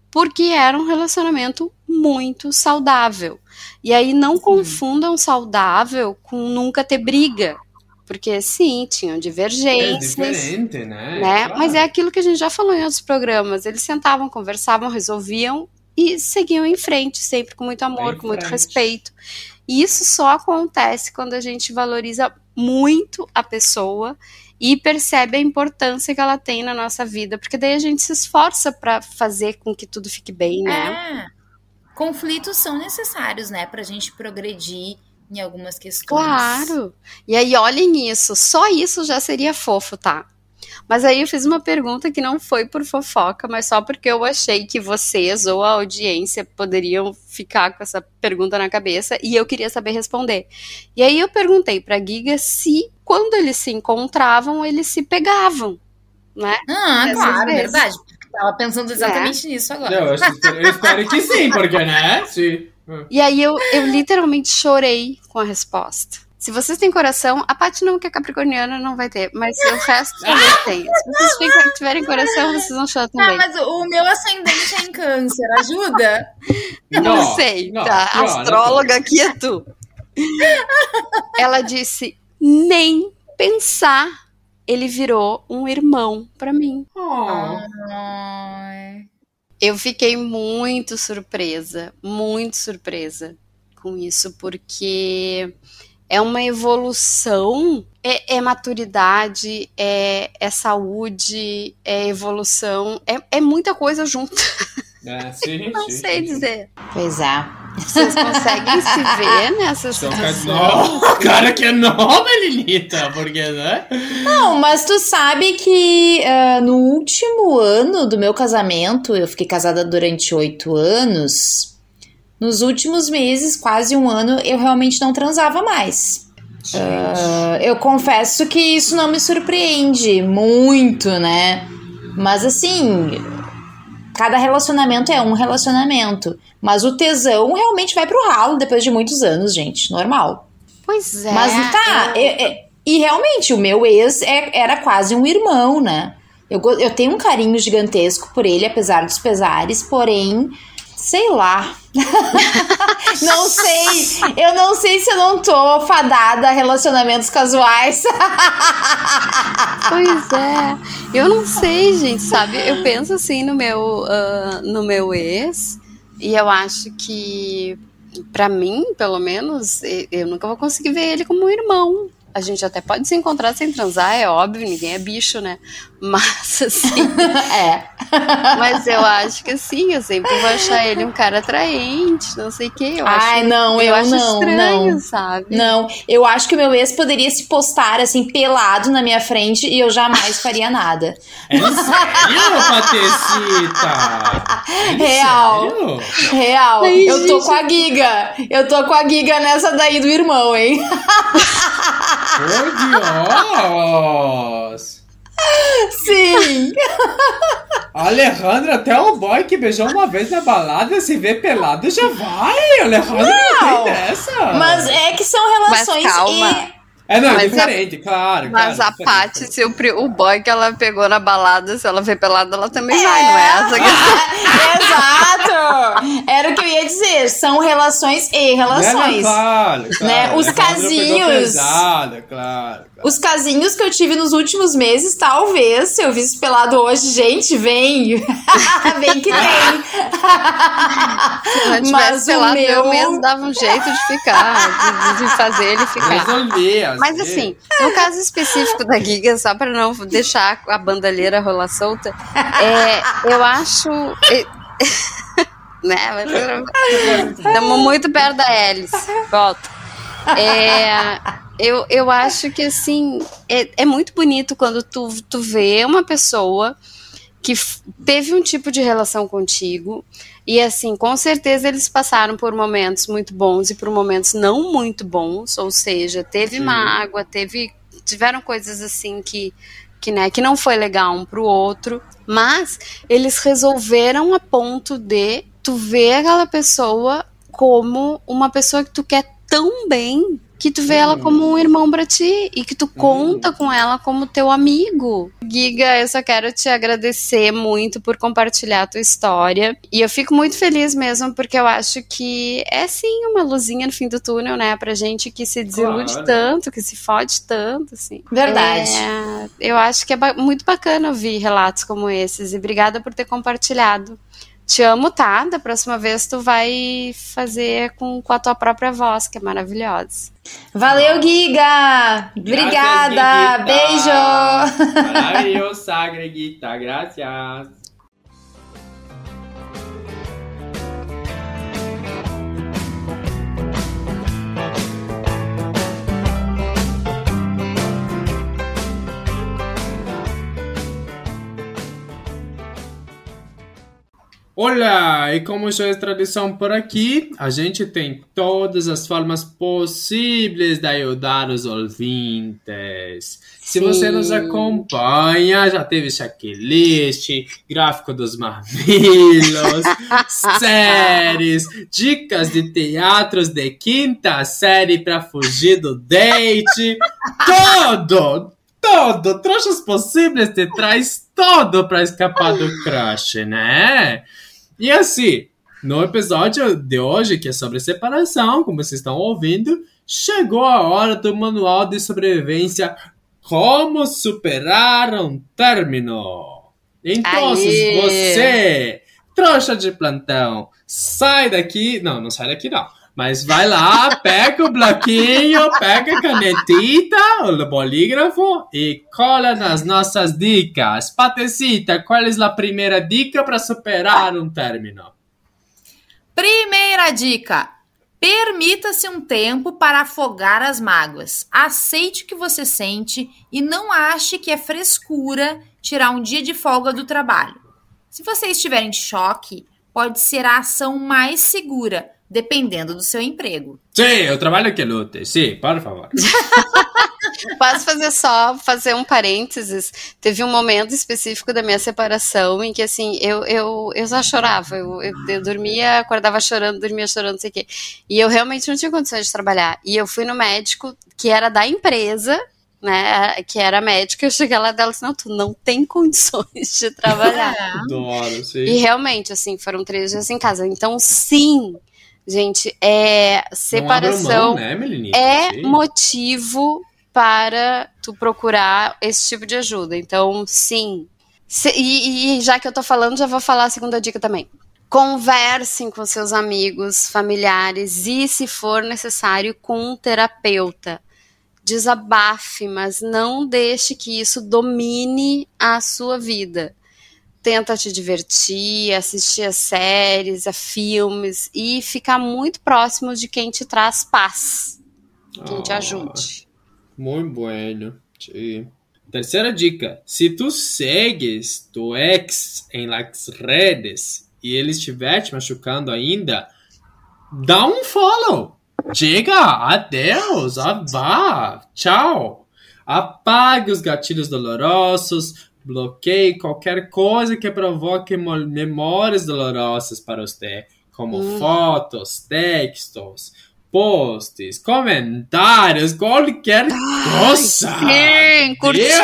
D: porque era um relacionamento muito saudável. E aí não sim. confundam saudável com nunca ter briga, porque sim, tinham divergências. É
C: diferente, né?
D: né? Claro. Mas é aquilo que a gente já falou em outros programas. Eles sentavam, conversavam, resolviam e seguiam em frente, sempre com muito amor, com muito respeito. E isso só acontece quando a gente valoriza muito a pessoa e percebe a importância que ela tem na nossa vida, porque daí a gente se esforça para fazer com que tudo fique bem, né?
E: É. Conflitos são necessários, né, pra gente progredir em algumas questões.
D: Claro. E aí olhem isso, só isso já seria fofo, tá? Mas aí eu fiz uma pergunta que não foi por fofoca, mas só porque eu achei que vocês ou a audiência poderiam ficar com essa pergunta na cabeça e eu queria saber responder. E aí eu perguntei para Giga se quando eles se encontravam, eles se pegavam, né?
E: Ah, Essas claro, vezes. verdade. Tava pensando exatamente é. nisso agora.
C: Não, eu, espero, eu espero que sim, porque, né? Sim.
D: E aí eu, eu literalmente chorei com a resposta. Se vocês têm coração, a Paty não que é capricorniana não vai ter, mas o resto também tem. Se vocês tiverem coração, vocês vão chorar também. Ah,
E: mas o meu ascendente é em câncer, ajuda?
D: Não, não sei, não, tá? Não, Astróloga aqui é tu. Ela disse: nem pensar, ele virou um irmão para mim.
C: Oh.
D: Eu fiquei muito surpresa, muito surpresa com isso, porque é uma evolução, é, é maturidade, é, é, saúde, é evolução, é, é muita coisa junto.
C: É, sim,
D: Não
C: sim,
D: sei
C: sim.
D: dizer.
E: Pois é.
D: Vocês conseguem se ver nessa situação?
C: Não, cara que é nova, Lilita, porque, né?
E: Não, mas tu sabe que uh, no último ano do meu casamento, eu fiquei casada durante oito anos, nos últimos meses, quase um ano, eu realmente não transava mais. Uh, eu confesso que isso não me surpreende muito, né? Mas assim, cada relacionamento é um relacionamento. Mas o tesão realmente vai pro ralo depois de muitos anos, gente. Normal.
D: Pois é.
E: Mas tá, eu... É, é, e realmente, o meu ex é, era quase um irmão, né? Eu, eu tenho um carinho gigantesco por ele, apesar dos pesares, porém Sei lá. não sei. Eu não sei se eu não tô fadada a relacionamentos casuais.
D: pois é. Eu não sei, gente, sabe? Eu penso assim no meu, uh, no meu ex e eu acho que para mim, pelo menos, eu nunca vou conseguir ver ele como um irmão. A gente até pode se encontrar sem transar, é óbvio, ninguém é bicho, né? Mas assim.
E: é.
D: Mas eu acho que assim, eu sempre vou achar ele um cara atraente, não sei o quê. Eu
E: Ai,
D: acho,
E: não, eu,
D: eu acho
E: não,
D: estranho,
E: não.
D: sabe?
E: Não, eu acho que o meu ex poderia se postar assim, pelado na minha frente e eu jamais faria nada.
C: É sério, Patecita? É
E: Real.
C: sério?
E: Real.
D: Ai,
E: eu tô
D: gente.
E: com a Giga. Eu tô com a Giga nessa daí do irmão, hein?
C: Por Deus!
E: Sim.
C: Alejandro, até o boy que beijou uma vez na balada, se vê pelado, já vai! Alejandro não,
E: Não,
C: tem dessa!
E: Mas é que são relações
D: Mas calma.
C: É, não, é
D: Mas
C: diferente, claro.
D: Mas
C: claro,
D: a
C: diferente.
D: Paty, se o, o boy que ela pegou na balada, se ela vê pelada, ela também
E: É.
D: vai, não é essa? que-
E: Exato! Era o que eu ia dizer. São relações e
C: Não, não,
E: relações.
C: claro, claro.
E: Né, os
C: Alejandro pegou
E: casinhos.
C: Pesada, claro. claro.
E: Os casinhos que eu tive nos últimos meses, talvez, se eu visse pelado hoje, gente, vem. vem que vem.
D: Se não
E: Mas o
D: pelado, eu
E: meu-
D: mesmo dava um jeito de ficar, de, de fazer ele ficar.
C: Resolvi,
D: Mas assim, no caso específico da Giga, só pra não deixar a bandalheira rolar solta, é, eu acho. né? Estamos muito perto da hélice. Volta. É, eu, eu acho que assim é, é muito bonito quando tu, tu vê uma pessoa que teve um tipo de relação contigo e assim, com certeza eles passaram por momentos muito bons e por momentos não muito bons, ou seja, teve
C: Sim.
D: mágoa, teve tiveram coisas assim que que, né, que não foi legal um pro outro, mas eles resolveram a ponto de tu ver aquela pessoa como uma pessoa que tu quer tão bem que tu vê ela como um irmão pra ti e que tu conta com ela como teu amigo. Giga, eu só quero te agradecer muito por compartilhar a tua história. E eu fico muito feliz mesmo, porque eu acho que é sim uma luzinha no fim do túnel, né? Pra gente que se desilude
C: Claro.
D: tanto, que se fode tanto, assim.
E: Verdade.
D: É, eu acho que é ba- muito bacana ouvir relatos como esses. E obrigada por ter compartilhado. Te amo, tá? Da próxima vez tu vai fazer com, com a tua própria voz, que é maravilhosa.
E: Valeu, Giga! Obrigada! Beijo!
C: Maravilhosa, Greguita, gracias. Olá, e como já é tradição por aqui, a gente tem todas as formas possíveis de ajudar os ouvintes. Se você
D: Sim.
C: nos acompanha, já teve checklist, gráfico dos mamilos, séries, dicas de teatros de quinta série para fugir do date, tudo! Todo, trouxas possíveis te traz todo para escapar do crush, né? E assim, no episódio de hoje, que é sobre separação, como vocês estão ouvindo, chegou a hora do manual de sobrevivência Como Superar um Término. Então, você, trouxa de plantão, sai daqui. Não, não sai daqui não. Mas vai lá, pega o bloquinho, pega a canetita, o bolígrafo e cola nas nossas dicas. Patecita, qual é a primeira dica para superar um término?
E: Primeira dica: permita-se um tempo para afogar as mágoas. Aceite o que você sente e não ache que é frescura tirar um dia de folga do trabalho. Se você estiver em choque, pode ser a ação mais segura, dependendo do seu emprego.
C: Sim, eu trabalho aqui, Lute. Sim, por favor.
D: Posso fazer só, fazer um parênteses. Teve um momento específico da minha separação em que, assim, eu, eu, eu só chorava. Eu, eu, eu dormia, acordava chorando, dormia chorando, não sei o quê. E eu realmente não tinha condições de trabalhar. E eu fui no médico, que era da empresa, né, que era médica. Eu cheguei lá dela e disse, não, tu não tem condições de trabalhar.
C: Adoro, sim.
D: E realmente, assim, foram três dias em casa. Então, sim, gente, é separação
C: mão, né,
D: é motivo para tu procurar esse tipo de ajuda. Então, sim. Se- e, e já que eu tô falando, já vou falar a segunda dica também. Conversem com seus amigos, familiares e, se for necessário, com um terapeuta. desabafe, mas não deixe que isso domine a sua vida. Tenta te divertir, assistir a séries, a filmes e ficar muito próximo de quem te traz paz, quem
C: Ah.
D: te ajude.
C: Muito bueno. Sí. Terceira dica: se tu segues tu ex em las redes e ele estiver te machucando ainda, dá um follow. Chega, adeus, ah, vá, tchau. Apague os gatilhos dolorosos, bloqueie qualquer coisa que provoque memórias dolorosas para você, como
D: Hum.
C: fotos, textos, posts, comentários, qualquer coisa.
D: Sim, curtidas!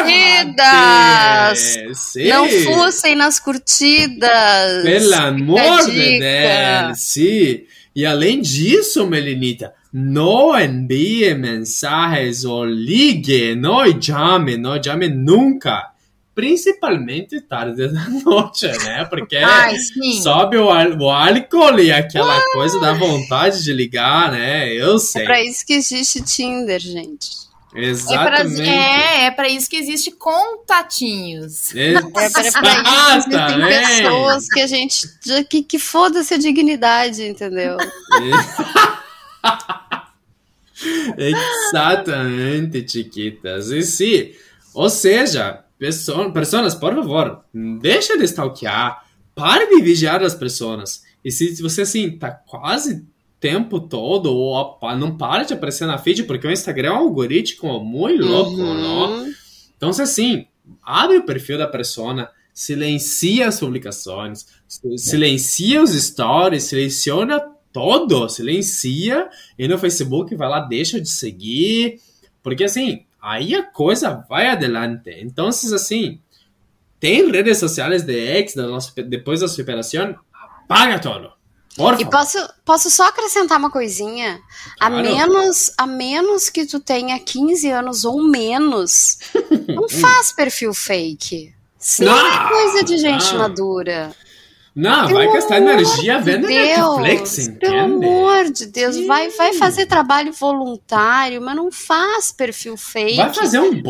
C: Sí.
D: Não fussem nas curtidas.
C: Pelo amor de. Deus, sim. E além disso, Melinita, não envie mensagens ou ligue, não chame, não chame nunca. Principalmente tarde da noite, né? Porque
E: Ai,
C: sobe o, o álcool e aquela coisa dá vontade de ligar, né? Eu
D: É
C: sei.
D: pra isso que existe Tinder, gente.
E: É
C: Exatamente.
E: é, é pra isso que existe contatinhos.
D: É pra, pra isso que existem
C: Exatamente.
D: pessoas que a gente. que, que foda-se a dignidade, entendeu?
C: Exatamente, chiquitas. E sim, ou seja, pessoa, pessoas, por favor, deixa de stalkear, pare de vigiar as pessoas. E se você, assim, tá quase tempo todo, ou não para de aparecer na feed, porque o Instagram é um algoritmo muito louco, não?
D: Uhum.
C: Então, assim, abre o perfil da persona, silencia as publicações, silencia os stories, seleciona todo, silencia, e no Facebook vai lá, deixa de seguir, porque assim, aí a coisa vai adelante. Então, assim, tem redes sociais de ex da nossa, depois da superação, apaga todo. Por
D: E
C: favor.
D: posso, posso só acrescentar uma coisinha? A
C: Claro.
D: menos, a menos que tu tenha 15 anos ou menos, não faz perfil fake. Isso não é
C: Não,
D: coisa de gente
C: não.
D: madura.
C: Não, vai gastar energia vendo Netflix,
D: Deus,
C: entende?
D: Pelo amor de Deus,
C: Sim.
D: vai, vai fazer trabalho voluntário, mas não faz perfil fake.
C: Vai fazer um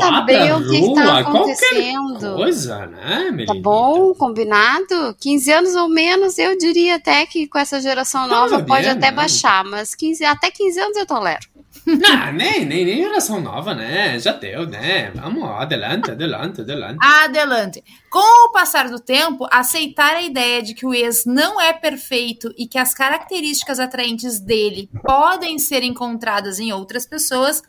D: saber
C: pra
D: o que que
C: rua,
D: tá
C: qualquer
D: acontecendo.
C: coisa, né,
D: Tá
C: Melinda?
D: bom, combinado? 15 anos ou menos, eu diria até que com essa geração
C: Tá
D: nova pode até
C: né?
D: baixar, mas 15, até 15 anos eu tolero.
C: Não, nem, nem, nem geração nova, né? Já deu, né? Vamos, adelante, adelante, adelante.
E: Adelante. Com o passar do tempo, aceitar a ideia de que o ex não é perfeito e que as características atraentes dele podem ser encontradas em outras pessoas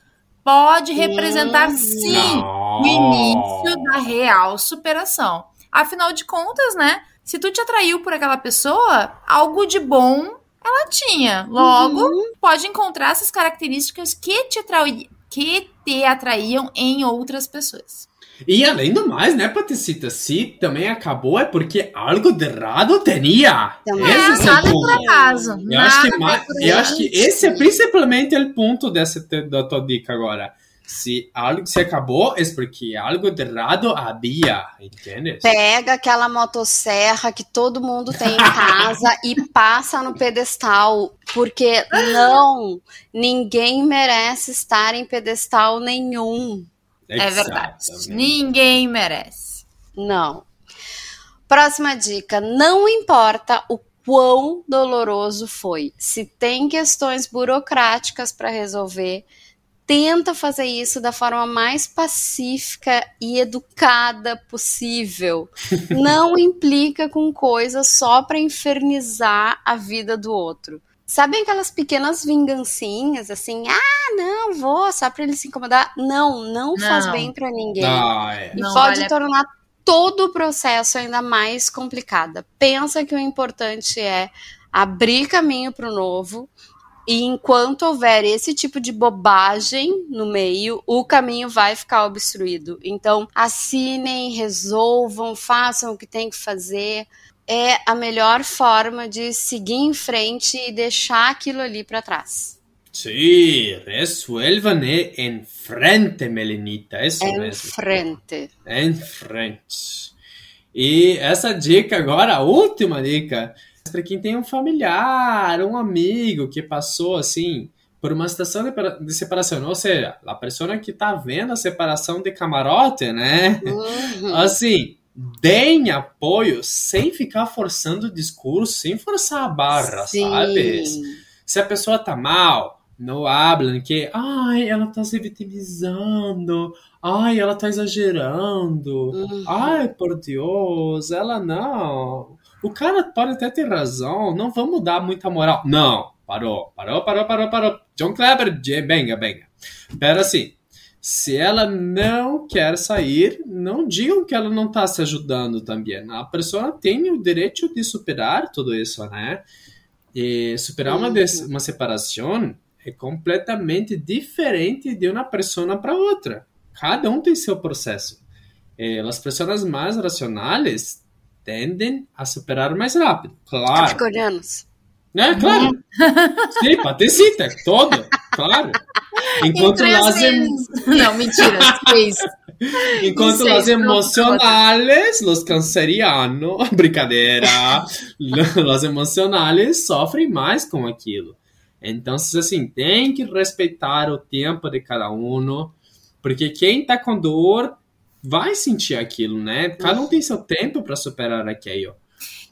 E: pode representar, sim, o início da real superação. Afinal de contas, né? Se tu te atraiu por aquela pessoa, algo de bom ela tinha. Logo, pode encontrar essas características que te, atrai- que te atraíam em outras pessoas.
C: E além do mais, né, Paticita? Se também acabou é porque algo de errado tinha.
D: Também.
C: Esse
E: É,
C: é o
E: nada
C: ponto.
E: por acaso.
C: Eu acho, que mais, eu acho que esse é principalmente o ponto dessa da tua dica agora. Se algo se acabou, é porque algo de errado havia, entende?
D: Pega aquela motosserra que todo mundo tem em casa e passa no pedestal, porque não, ninguém merece estar em pedestal nenhum.
E: É verdade. Ninguém merece.
D: Não. Próxima dica: não importa o quão doloroso foi. Se tem questões burocráticas para resolver, tenta fazer isso da forma mais pacífica e educada possível. Não implica com coisas só para infernizar a vida do outro. Sabem aquelas pequenas vingancinhas assim? Ah, não, vou só para ele se incomodar. Não, não, faz
E: Não.
D: bem para ninguém.
C: Ah, é.
D: E
E: Não
D: pode
E: vale a
D: tornar todo o processo ainda mais complicado. Pensa que o importante é abrir caminho para o novo. E enquanto houver esse tipo de bobagem no meio, o caminho vai ficar obstruído. Então, assinem, resolvam, façam o que tem que fazer. É a melhor forma de seguir em frente e deixar aquilo ali para trás.
C: Sí, resuelvan en frente, Melinita. Isso
D: Em
C: mesmo.
D: frente.
C: Em frente. E essa dica agora, a última dica, para quem tem um familiar, um amigo que passou assim por uma situação de, separação. Ou seja, a pessoa que está vendo a separação de camarote, né?
D: Uhum.
C: Assim, deem apoio sem ficar forçando o discurso, sem forçar a barra,
D: Sim.
C: sabe? Se a pessoa tá mal, não hablam que, ai, ela tá se vitimizando, ai, ela tá exagerando,
D: Uhum.
C: ai, por Deus, ela não. O cara pode até ter razão, não vamos dar muita moral. Não, parou, parou, parou, parou, parou. John Kleber, venga, venga. Pera assim, se ela não quer sair, não digam que ela não está se ajudando também. A pessoa tem o direito de superar tudo isso, né? E superar uma, uma separação é completamente diferente de uma pessoa para outra. Cada um tem seu processo. Eh, as pessoas mais racionais tendem a superar mais rápido, claro.
D: Capricornianos.
C: É, claro. Sim, patecita, todo, claro. Enquanto as, em-.
E: Não, mentira. Seis.
C: enquanto as
E: pronto,
C: emocionales, los cancerianos, brincadeira, los emocionales sofrem mais com aquilo. Então, assim, tem que respeitar o tempo de cada um, porque quem tá com dor vai sentir aquilo, né? Cada um tem seu tempo para superar aquilo.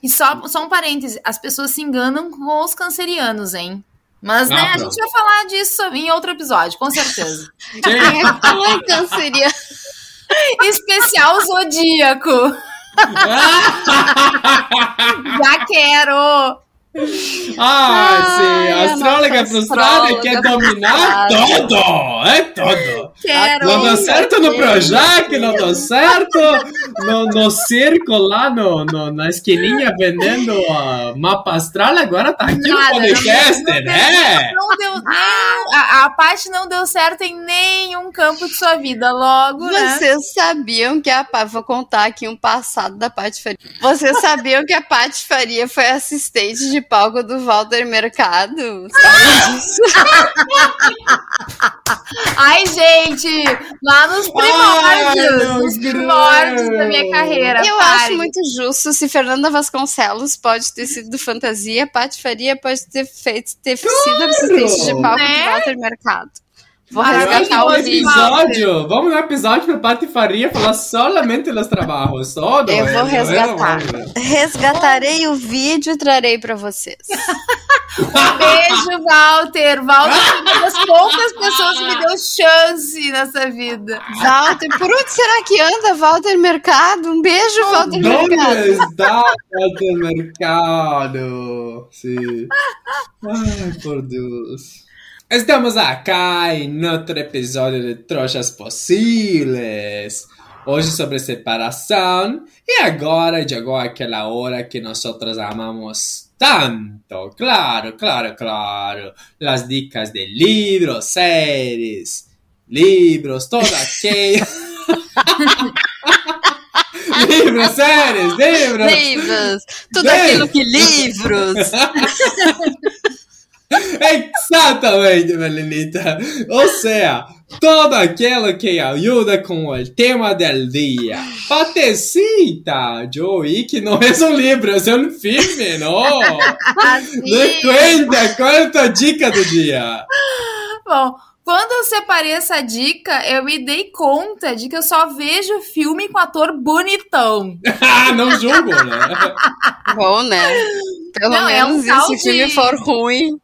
E: E só, só um parêntese, as pessoas se enganam com os cancerianos, hein? Mas, né,
C: Ah,
E: a gente vai falar disso em outro episódio, com certeza.
D: Quem é canceriano?
E: Especial Zodíaco. Já quero!
C: Ai,
D: Ai,
C: sim,
D: a
C: a astróloga frustrada quer dominar tudo, é tudo.
E: Quero!
C: Não deu certo no. Projac, não deu certo no, no circo lá no, no- na esquininha vendendo a mapa astral, agora tá aqui no
E: Nada,
C: podcast,
E: não
C: né?
E: Não deu nem, a, a Paty não deu certo em nenhum campo de sua vida, logo, né?
D: Vocês sabiam que a Paty, vou contar aqui um passado da Paty Faria. Vocês sabiam que a Paty Faria foi assistente de palco do Walter Mercado? Sabe disso?
E: Ai, gente, lá nos primórdios, nos primórdios da minha carreira.
D: Eu
E: pare.
D: acho muito justo se Fernanda Vasconcelos pode ter sido do fantasia, Paty Faria pode ter feito ter sido assistente de palco
E: Né?
D: do Walter Mercado. Vou resgatar o
C: episódio, vamos no episódio para Pati Faria falar solamente dos trabalhos, todo.
D: Eu vou resgatar. Resgatarei o vídeo e trarei pra vocês.
E: Beijo, Walter. Walter foi uma das poucas pessoas que me deu chance nessa vida.
D: Walter, por onde será que anda Walter Mercado? Um beijo, Walter Mercado.
C: ¿Dónde está el mercado? Sí. Ay, por Dios. Estamos acá en otro episodio de Trouxas Possíveis. Hoje sobre separação. E agora chegou aquela hora que nós amamos tanto. Claro, claro, claro. Las dicas de livros, séries, livros, todo aquello. livros, séries, livros.
D: Livros, tudo aquilo que livros.
C: Exatamente, Melinita. Ou seja, todo aquilo que ajuda com o tema del dia. Patecita, Joey, que não é um livro, é um filme, não? Me conta, qual é a tua dica do dia?
E: Bom, quando eu separei essa dica, eu me dei conta de que eu só vejo filme com ator bonitão.
C: Ah, não julgo, né?
D: Bom, né? Pelo
E: Não, é um
D: menos
E: tal
D: se o filme
E: de-
D: for ruim.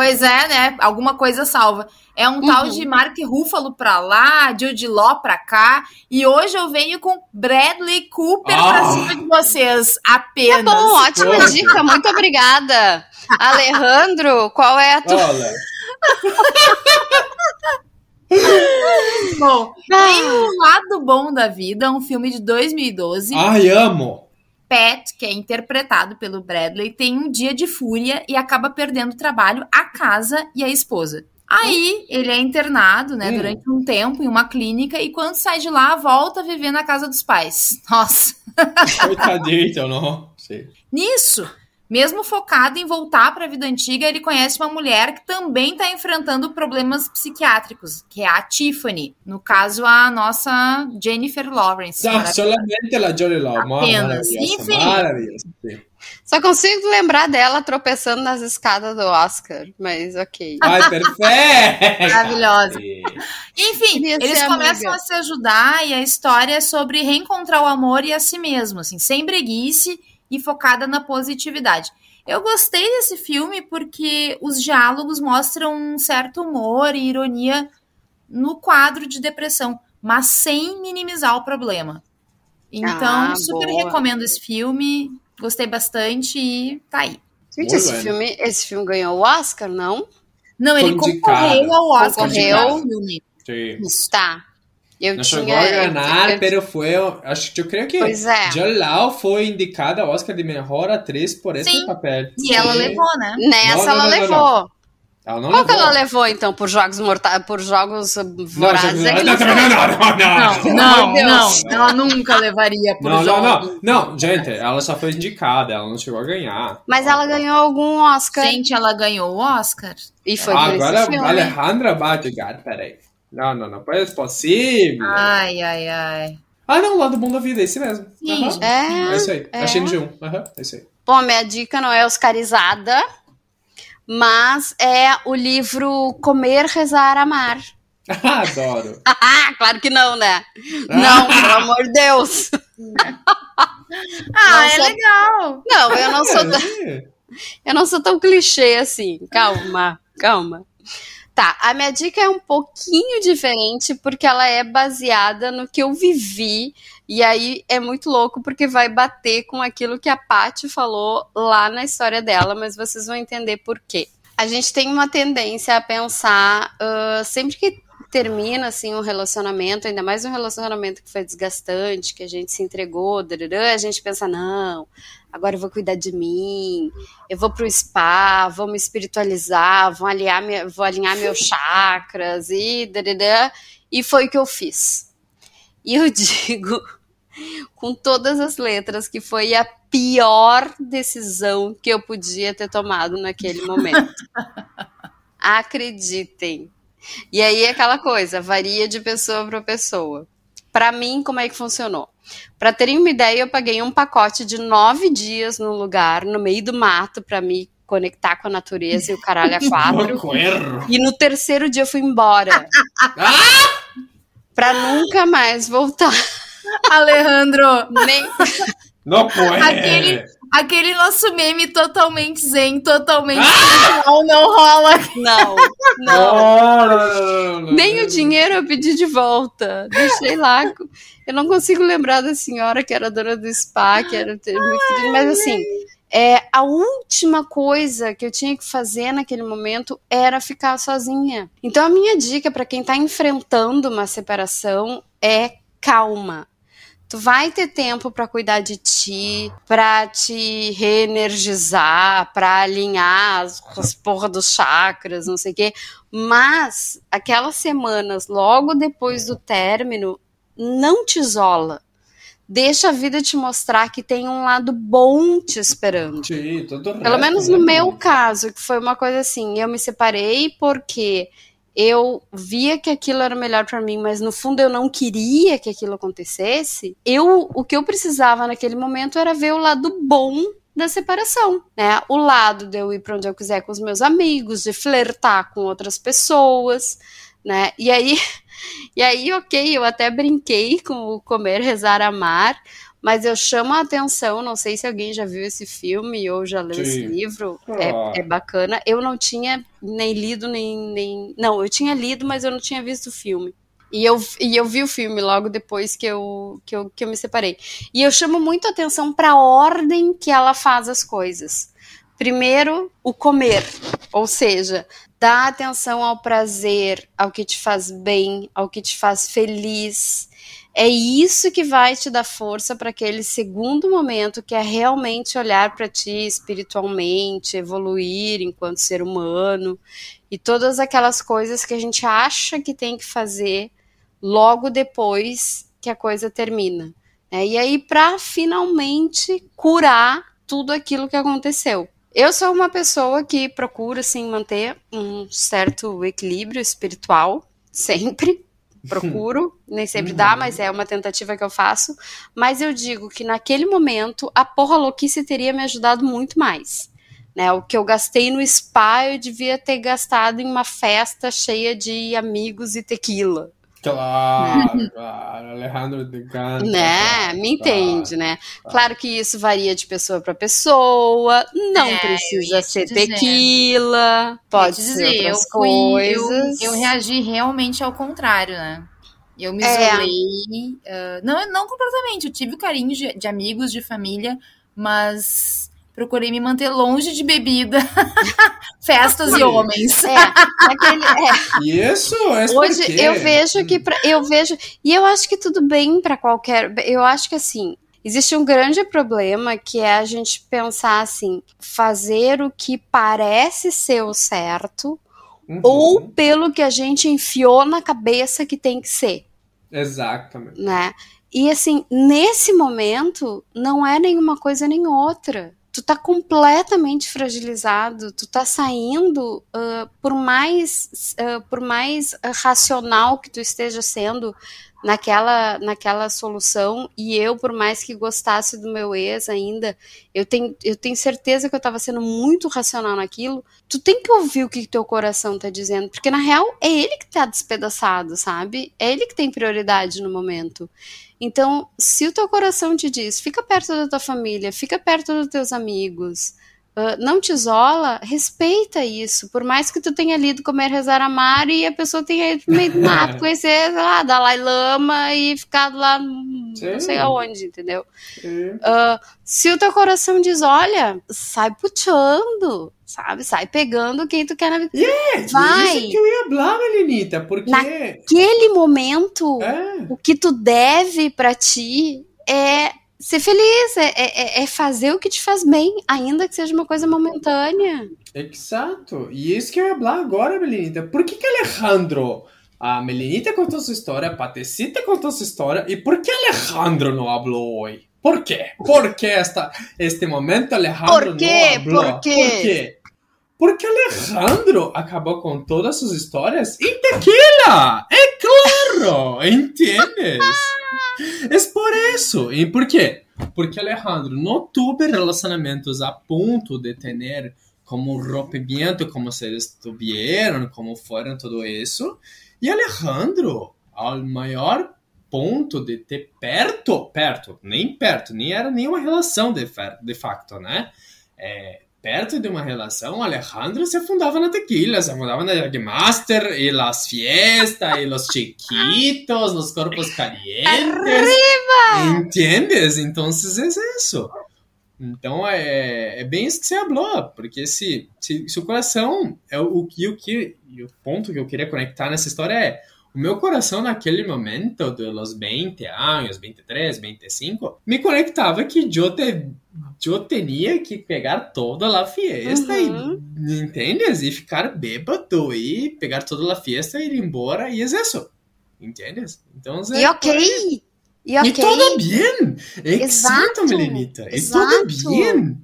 E: Pois é, né? Alguma coisa salva. É um tal de Mark Ruffalo pra lá, Jude Law pra cá. E hoje eu venho com Bradley Cooper pra
C: Ah.
E: cima de vocês.
D: Tá
E: Apenas.
D: bom, ótima
C: Poxa.
D: dica, muito obrigada. Alejandro, qual é a tua.
C: Olha,
E: Bom, tem o Lado Bom da Vida, um filme de 2012.
C: ai, amo.
E: Pat, que é interpretado pelo Bradley, tem um dia de fúria e acaba perdendo o trabalho, a casa e a esposa. Aí ele é internado, né,
C: Hum.
E: durante um tempo em uma clínica e quando sai de lá, volta a viver na casa dos pais. Nossa.
C: Coitadito, não? Sim.
E: Nisso, mesmo focado em voltar para a vida antiga, ele conhece uma mulher que também está enfrentando problemas psiquiátricos, que é a Tiffany. No caso, a nossa Jennifer Lawrence.
C: Ah,
E: Maravilhosa.
C: solamente la Jolie Law.
E: Apenas.
C: Maravilhosa,
E: Enfim.
C: maravilhosa.
D: Só consigo lembrar dela tropeçando nas escadas do Oscar, mas ok.
C: Ai, perfeito!
E: Maravilhosa. Enfim, eles começam
D: amiga.
E: a se ajudar e a história é sobre reencontrar o amor e a si mesmo, assim, sem breguice e focada na positividade. Eu gostei desse filme porque os diálogos mostram um certo humor e ironia no quadro de depressão, mas sem minimizar o problema. Então,
D: Ah,
E: super
D: boa.
E: recomendo esse filme, gostei bastante e tá aí.
D: Gente, esse
C: bueno.
D: filme, esse filme ganhou o Oscar, não?
E: Não, ele concorreu ao Oscar
D: Concorreu.
E: Isso.
D: Tá. Eu
C: No
D: tinha.
C: llegó a ganar,
D: eu-
C: pero fue. acho- Yo creo que
D: Pois é.
C: Lau fue indicada ao Oscar de mejor atriz por esse
E: Sim.
C: papel.
E: E ela
C: Sí.
E: levou, né?
D: Nessa
C: Não, não,
D: ela
C: não, não,
D: levou.
C: Ela não
D: Qual que
C: levou.
D: ela levou, então, por jogos mortais, por jogos uh,
C: Não,
D: vorazes? é que
C: não,
D: não
C: não,
D: foi.
C: não, não, não, não.
E: Não, não, não. Ela nunca levaria por
C: Não, não,
E: jogo.
C: não. Não, gente, ela só foi indicada, ela não chegou a ganhar.
D: Mas ela ganhou algum Oscar.
E: Gente, ela ganhou o Oscar.
D: E foi por
C: Agora
D: esse filme.
C: Alejandra chegar, peraí. Não, não, não pode ser possível.
E: Ai, ai, ai.
C: Ah, não, o lado bom da vida, é esse mesmo.
E: Sim.
C: Aham.
D: É,
C: É isso aí.
D: é.
C: Achei no G1. Aham, é isso aí.
D: Bom, minha dica não é oscarizada, mas é o livro Comer, Rezar, Amar.
C: Adoro.
D: Ah, claro que não, né? Não, pelo amor de Deus.
E: Ah,
D: Não
E: é
D: sou-
E: legal.
D: Não, eu não sou tão,
C: É.
D: eu não sou tão clichê assim. Calma, calma. Tá, a minha dica é um pouquinho diferente porque ela é baseada no que eu vivi e aí é muito louco porque vai bater com aquilo que a Paty falou lá na história dela, mas vocês vão entender por quê. A gente tem uma tendência a pensar ah, sempre que termina assim um relacionamento, ainda mais um relacionamento que foi desgastante, que a gente se entregou, a gente pensa não, agora eu vou cuidar de mim, eu vou pro spa, vou me espiritualizar, vou alinhar, minha- vou alinhar meus chakras e e foi o que eu fiz. E eu digo com todas as letras que foi a pior decisão que eu podia ter tomado naquele momento. Acreditem. E aí é aquela coisa, varia de pessoa para pessoa. Para mim, como é que funcionou? Para terem uma ideia, eu paguei um pacote de nove dias num lugar, no meio do mato, para me conectar com a natureza e o caralho a quatro. E no terceiro dia eu fui embora. Pra nunca mais voltar.
E: Alejandro,
D: Nem...
C: Não pode.
E: Aquele- aquele nosso meme totalmente zen, totalmente espiritual, não rola.
D: Não, não.
C: Não, não, não, não,
D: Nem o dinheiro eu pedi de volta. Deixei lá. Eu não consigo lembrar da senhora que era dona do spa, que era muito querida, mas assim, é, a última coisa que eu tinha que fazer naquele momento era ficar sozinha. Então a minha dica para quem tá enfrentando uma separação é calma. Tu vai ter tempo para cuidar de ti, para te reenergizar, para alinhar as, as porra dos chakras, não sei o quê. Mas aquelas semanas logo depois do término, não te isola. Deixa a vida te mostrar que tem um lado bom te esperando.
C: Sim,
D: Pelo
C: resto,
D: menos
C: né?
D: no meu caso, que foi uma coisa assim, eu me separei porque eu via que aquilo era melhor pra mim, mas no fundo eu não queria que aquilo acontecesse. Eu, o que eu precisava naquele momento era ver o lado bom da separação, né? O lado de eu ir para onde eu quiser com os meus amigos, de flertar com outras pessoas, né? E aí, e aí, ok, eu até brinquei com o comer, rezar, amar, mas eu chamo a atenção, não sei se alguém já viu esse filme ou já leu
C: Sim.
D: esse livro,
C: Ah.
D: é, é bacana. Eu não tinha nem lido, nem, nem. Não, eu tinha lido, mas eu não tinha visto o filme. E eu, e eu vi o filme logo depois que eu, que eu, que eu me separei. E eu chamo muito atenção para a ordem que ela faz as coisas. Primeiro, o comer, ou seja, dá atenção ao prazer, ao que te faz bem, ao que te faz feliz. É isso que vai te dar força para aquele segundo momento que é realmente olhar para ti espiritualmente, evoluir enquanto ser humano e todas aquelas coisas que a gente acha que tem que fazer logo depois que a coisa termina. né? E aí, para finalmente curar tudo aquilo que aconteceu. Eu sou uma pessoa que procura assim, manter um certo equilíbrio espiritual, sempre, procuro, nem sempre dá, mas é uma tentativa que eu faço. Mas eu digo que naquele momento a porra louquice teria me ajudado muito mais. Né, o que eu gastei no spa, eu devia ter gastado em uma festa cheia de amigos e tequila.
C: Claro, claro, Alejandro de Ganta.
D: Né? Me entende, né? Claro que isso varia de pessoa para pessoa, não
E: É, eu
D: precisa
E: te
D: ser
E: dizer.
D: tequila, pode ser
E: dizer,
D: outras
E: eu fui, eu,
D: coisas.
E: eu reagi realmente ao contrário, né? Eu me
D: É.
E: isolei. ah, não, não completamente. Eu tive o carinho de, de amigos, de família, mas procurei me manter longe de bebida, festas e homens.
D: É, naquele- é.
C: Isso, é
D: Hoje
C: porque...
D: eu vejo que pra, eu vejo e eu acho que tudo bem para qualquer. Eu acho que assim existe um grande problema que é a gente pensar assim, fazer o que parece ser o certo
C: Uhum,
D: ou pelo que a gente enfiou na cabeça que tem que ser,
C: Exatamente.
D: né? E assim, nesse momento, não é nenhuma coisa nem outra. Tu tá completamente fragilizado, tu tá saindo, ah, por mais, ah, por mais racional que tu esteja sendo naquela, naquela solução, e eu, por mais que gostasse do meu ex ainda, eu tenho, eu tenho certeza que eu tava sendo muito racional naquilo, tu tem que ouvir o que teu coração tá dizendo, porque na real é ele que tá despedaçado, sabe? É ele que tem prioridade no momento. Então, se o teu coração te diz, fica perto da tua família, fica perto dos teus amigos, ah, não te isola, respeita isso. Por mais que tu tenha lido Comer, Rezar, Amar e a pessoa tenha ido pro meio do mato conhecer, sei lá, Dalai Lama e ficado lá não
C: Sim.
D: sei aonde, entendeu?
C: É.
D: Ah, se o teu coração diz, olha, sai puxando, sabe? Sai pegando quem tu quer na vida.
C: É,
D: Vai.
C: Isso que eu ia falar, Melinita, porque...
D: Naquele momento,
C: É,
D: o que tu deve pra ti é ser feliz, é, é- é fazer o que te faz bem, ainda que seja uma coisa momentânea.
C: exato. E isso que eu ia falar agora, Melinita. Por que que Alejandro... A Melinita contou sua história, a Patecita contou sua história, e por que Alejandro não falou hoje? Por quê? Por que esta, este momento Alejandro
D: Por quê?
C: não falou?
D: Por quê?
C: Por quê? Porque Alejandro acabou com todas suas histórias em tequila! É claro! ¿Entiendes? Es por eso. ¿Y por qué? Porque Alejandro no tuve relacionamientos a punto de tener como un rompimiento, como se estuvieron, como fueron todo eso. Y Alejandro, al maior ponto de ter perto, perto, nem perto, nem era nenhuma relação de, de facto, né? É, perto de uma relação, Alejandro se afundava na tequila, se afundava na Jagmaster, e las fiestas, e los chiquitos, los corpos calientes. ¿Entiendes? Entonces es eso. Então é, é bem isso que você falou, porque se, se, se o coração é o, que o que o ponto que eu queria conectar nessa história é o meu coração naquele momento dos 20 anos, 23, 25, me conectava que eu, te, eu tinha que pegar toda a fiesta
D: Uhum.
C: e, entendes? E ficar bêbado e pegar toda a fiesta e ir embora e é isso. Entendes? Então,
D: E ok, e ok.
C: e todo bem! Exato, Melenita. E todo bem!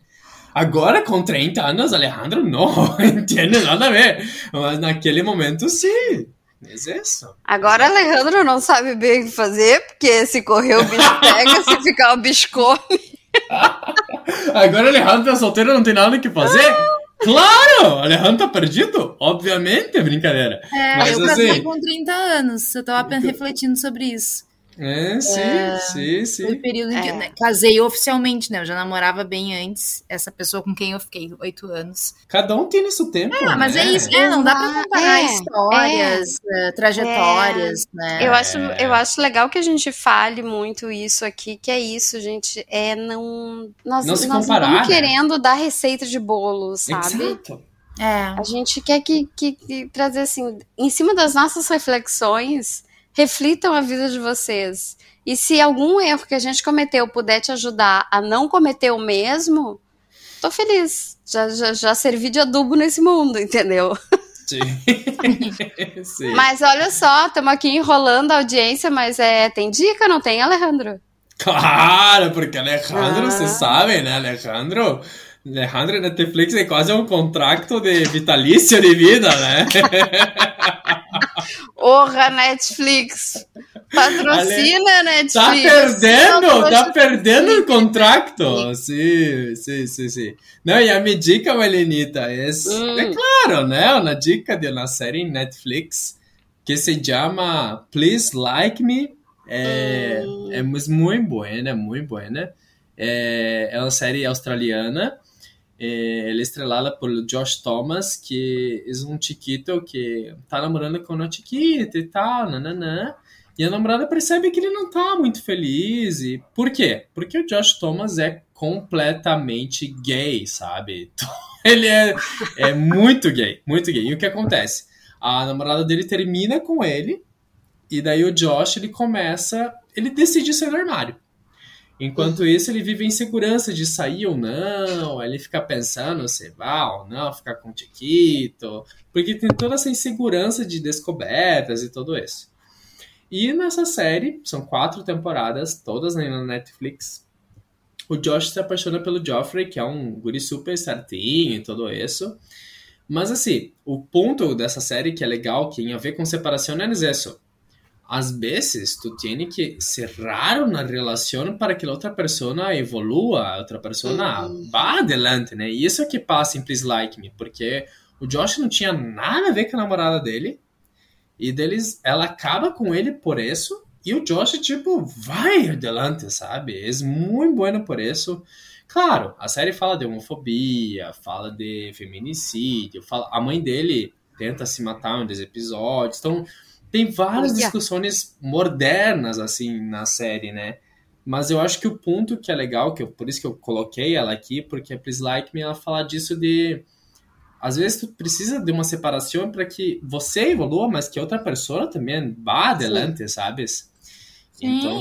C: Agora, com 30 anos, Alejandro, não entende nada a ver. Mas naquele momento, sim. É isso.
D: Agora Alejandro não sabe bem o que fazer, porque se correr o bicho pega, se ficar o bicho come.
C: Agora, Alejandro tá solteiro, não tem nada o que fazer? Claro! Alejandro tá perdido? Obviamente, é brincadeira.
E: É,
C: Mas
E: eu casei
C: assim-
E: com 30 anos. Eu tava pen- refletindo sobre isso.
C: É, sim, sim,
E: Foi o
C: sim.
E: período em que
D: É.
E: né, casei oficialmente, né? Eu já namorava bem antes. Essa pessoa com quem eu fiquei oito anos.
C: Cada um tem seu tempo.
E: Ah, mas
C: né?
E: é isso. É, não dá pra comparar
D: É,
E: histórias, eh, trajetórias, né?
D: Eu acho,
C: É.
D: eu acho legal que a gente fale muito isso aqui, que é isso, gente. É não. Nós
C: Não se
D: nós
C: comparar,
D: estamos
C: né?
D: querendo dar receita de bolo, sabe?
C: Exato.
E: É.
D: A gente quer que, que, que trazer assim, em cima das nossas reflexões, reflitam a vida de vocês. E se algum erro que a gente cometeu puder te ajudar a não cometer o mesmo, tô feliz. Já, já, já servi de adubo nesse mundo, entendeu?
C: Sim. sim.
D: Mas olha só, estamos aqui enrolando a audiência, mas é, tem dica, não tem, Alejandro?
C: Claro, porque Alejandro,
D: Ah.
C: você sabe, né? Alejandro, Alejandro Netflix é quase um contrato de vitalício de vida, né?
D: Porra, Netflix. Patrocina, Netflix.
C: Tá perdendo,
D: Não,
C: tá perdendo o contrato. Sim, sim, sim, sim. Não, e a minha dica, Malenita, é,
D: Hum.
C: é claro, né? Uma dica de uma série em Netflix que se chama Please Like Me. É,
D: Hum.
C: é muito buena, muito buena. É, é uma série australiana. É, ela é estrelada por Josh Thomas, que é um chiquito que tá namorando com uma chiquita e tal, nananã. E a namorada percebe que ele não tá muito feliz. E por quê? Porque o Josh Thomas é completamente gay, sabe? Então, ele é, é muito gay, muito gay. E o que acontece? A namorada dele termina com ele, e daí o Josh ele começa. Ele decide sair do armário. Enquanto isso, ele vive em segurança de sair ou não, ele fica pensando se vai ou não ficar com o Chiquito, porque tem toda essa insegurança de descobertas e tudo isso. E nessa série, são quatro temporadas, todas na Netflix, o Josh se apaixona pelo Joffrey, que é um guri super certinho e tudo isso. Mas assim, o ponto dessa série que é legal, que tem a ver com separação, é isso. Às vezes, tu tienes que cerrar uma relação para que a outra pessoa evolua, a outra pessoa
D: Uhum.
C: vá adelante, né? E isso é que passa em Please Like Me, porque o Josh não tinha nada a ver com a namorada dele, e deles, ela acaba com ele por isso, e o Josh, tipo, vai adelante, sabe? É muito bueno por isso. Claro, a série fala de homofobia, fala de feminicídio, fala... a mãe dele tenta se matar em um dos episódios, então tem várias
D: Olha.
C: discussões modernas, assim, na série, né? Mas eu acho que o ponto que é legal, que eu, por isso que eu coloquei ela aqui, porque a Please Like Me, ela fala disso de... Às vezes tu precisa de uma separação para que você evolua, mas que outra pessoa também vá adelante, sabes?
E: Sim.
C: Então,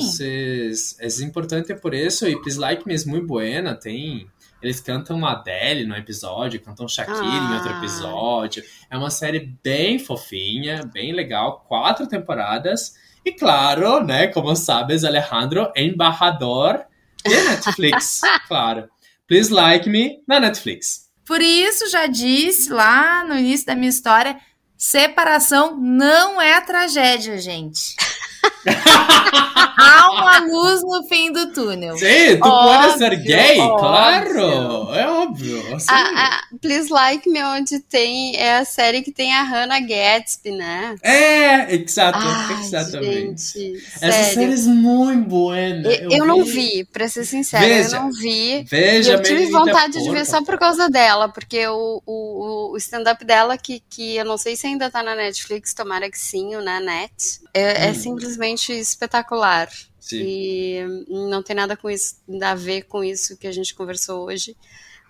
C: é importante por isso, e Please Like Me é muito buena, tem... Eles cantam Adele no episódio, cantam Shakira em outro
D: Ah.
C: episódio. É uma série bem fofinha, bem legal, quatro temporadas. E claro, né, como sabes, Alejandro é embaixador de Netflix, claro. Please Like Me na Netflix.
E: Por isso, já disse lá no início da minha história, separação não é tragédia, gente. Há uma luz no fim do túnel.
C: Sim, tu
D: Óbvio,
C: pode ser gay,
D: óbvio.
C: claro, é óbvio. sim.
D: A, a Please Like Me, onde tem. É a série que tem a Hannah Gatsby, né?
C: É, exato,
D: Ai,
C: exatamente.
D: gente,
C: Essa
D: sério.
C: série é muito boa.
D: Eu, eu não vi, pra ser sincera,
C: Veja,
D: eu não vi.
C: Veja,
D: eu tive vontade de ver só por causa dela, porque o, o, o stand-up dela, que, que eu não sei se ainda tá na Netflix, tomara que sim, ou na net, é, é
C: Hum.
D: Simplesmente espetacular.
C: Sim.
D: E não tem nada com isso, a ver com isso que a gente conversou hoje.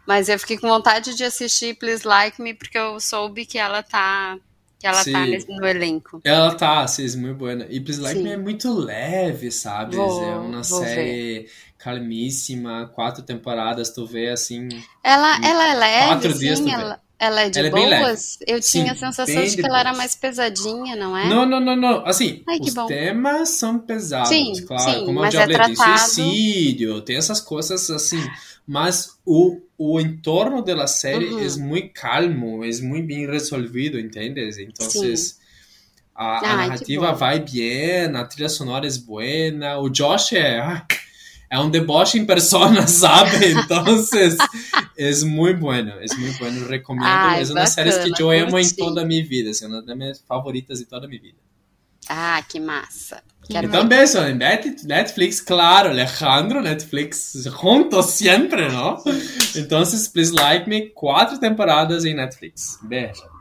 D: Mas eu fiquei com vontade de assistir Please Like Me, porque eu soube que ela tá, que ela tá
C: Sim.
D: nesse- no elenco.
C: Ela tá, é muito boa. E Please Like
D: Sim.
C: Me é muito leve, sabe?
D: Vou-
C: é uma série calmíssima, quatro temporadas, tu vê assim.
D: Ela, ela é leve,
C: Quatro dias
D: assim,
C: tu vê.
D: Ela, é de
C: Ela é
D: boas? Eu tinha a
C: Sim,
D: sensação de que ela era mais pesadinha, não é?
C: Não, não, não, não. Assim,
D: Ai,
C: os temas são pesados,
D: Sim,
C: claro.
D: sim,
C: como eu
D: mas
C: já
D: é tratado.
C: suicídio, tem essas coisas assim. Mas o, o entorno da série
D: Uhum.
C: é muito calmo, é muito bem resolvido, entendes? Então, a, a
D: Ai,
C: narrativa vai bem, a trilha sonora é buena. O Josh é. ah, É um deboche em persona, sabe? Então, é muito bueno, é muito bueno, recomendo.
D: Ai,
C: é uma das séries que eu amo em toda a minha vida, é uma das minhas favoritas de toda a minha vida.
D: Ah, que massa. Quero
C: Net- Netflix, claro, Alejandro, Netflix, juntos siempre, ¿no? Entonces, Please Like Me, cuatro temporadas en Netflix. Beijo.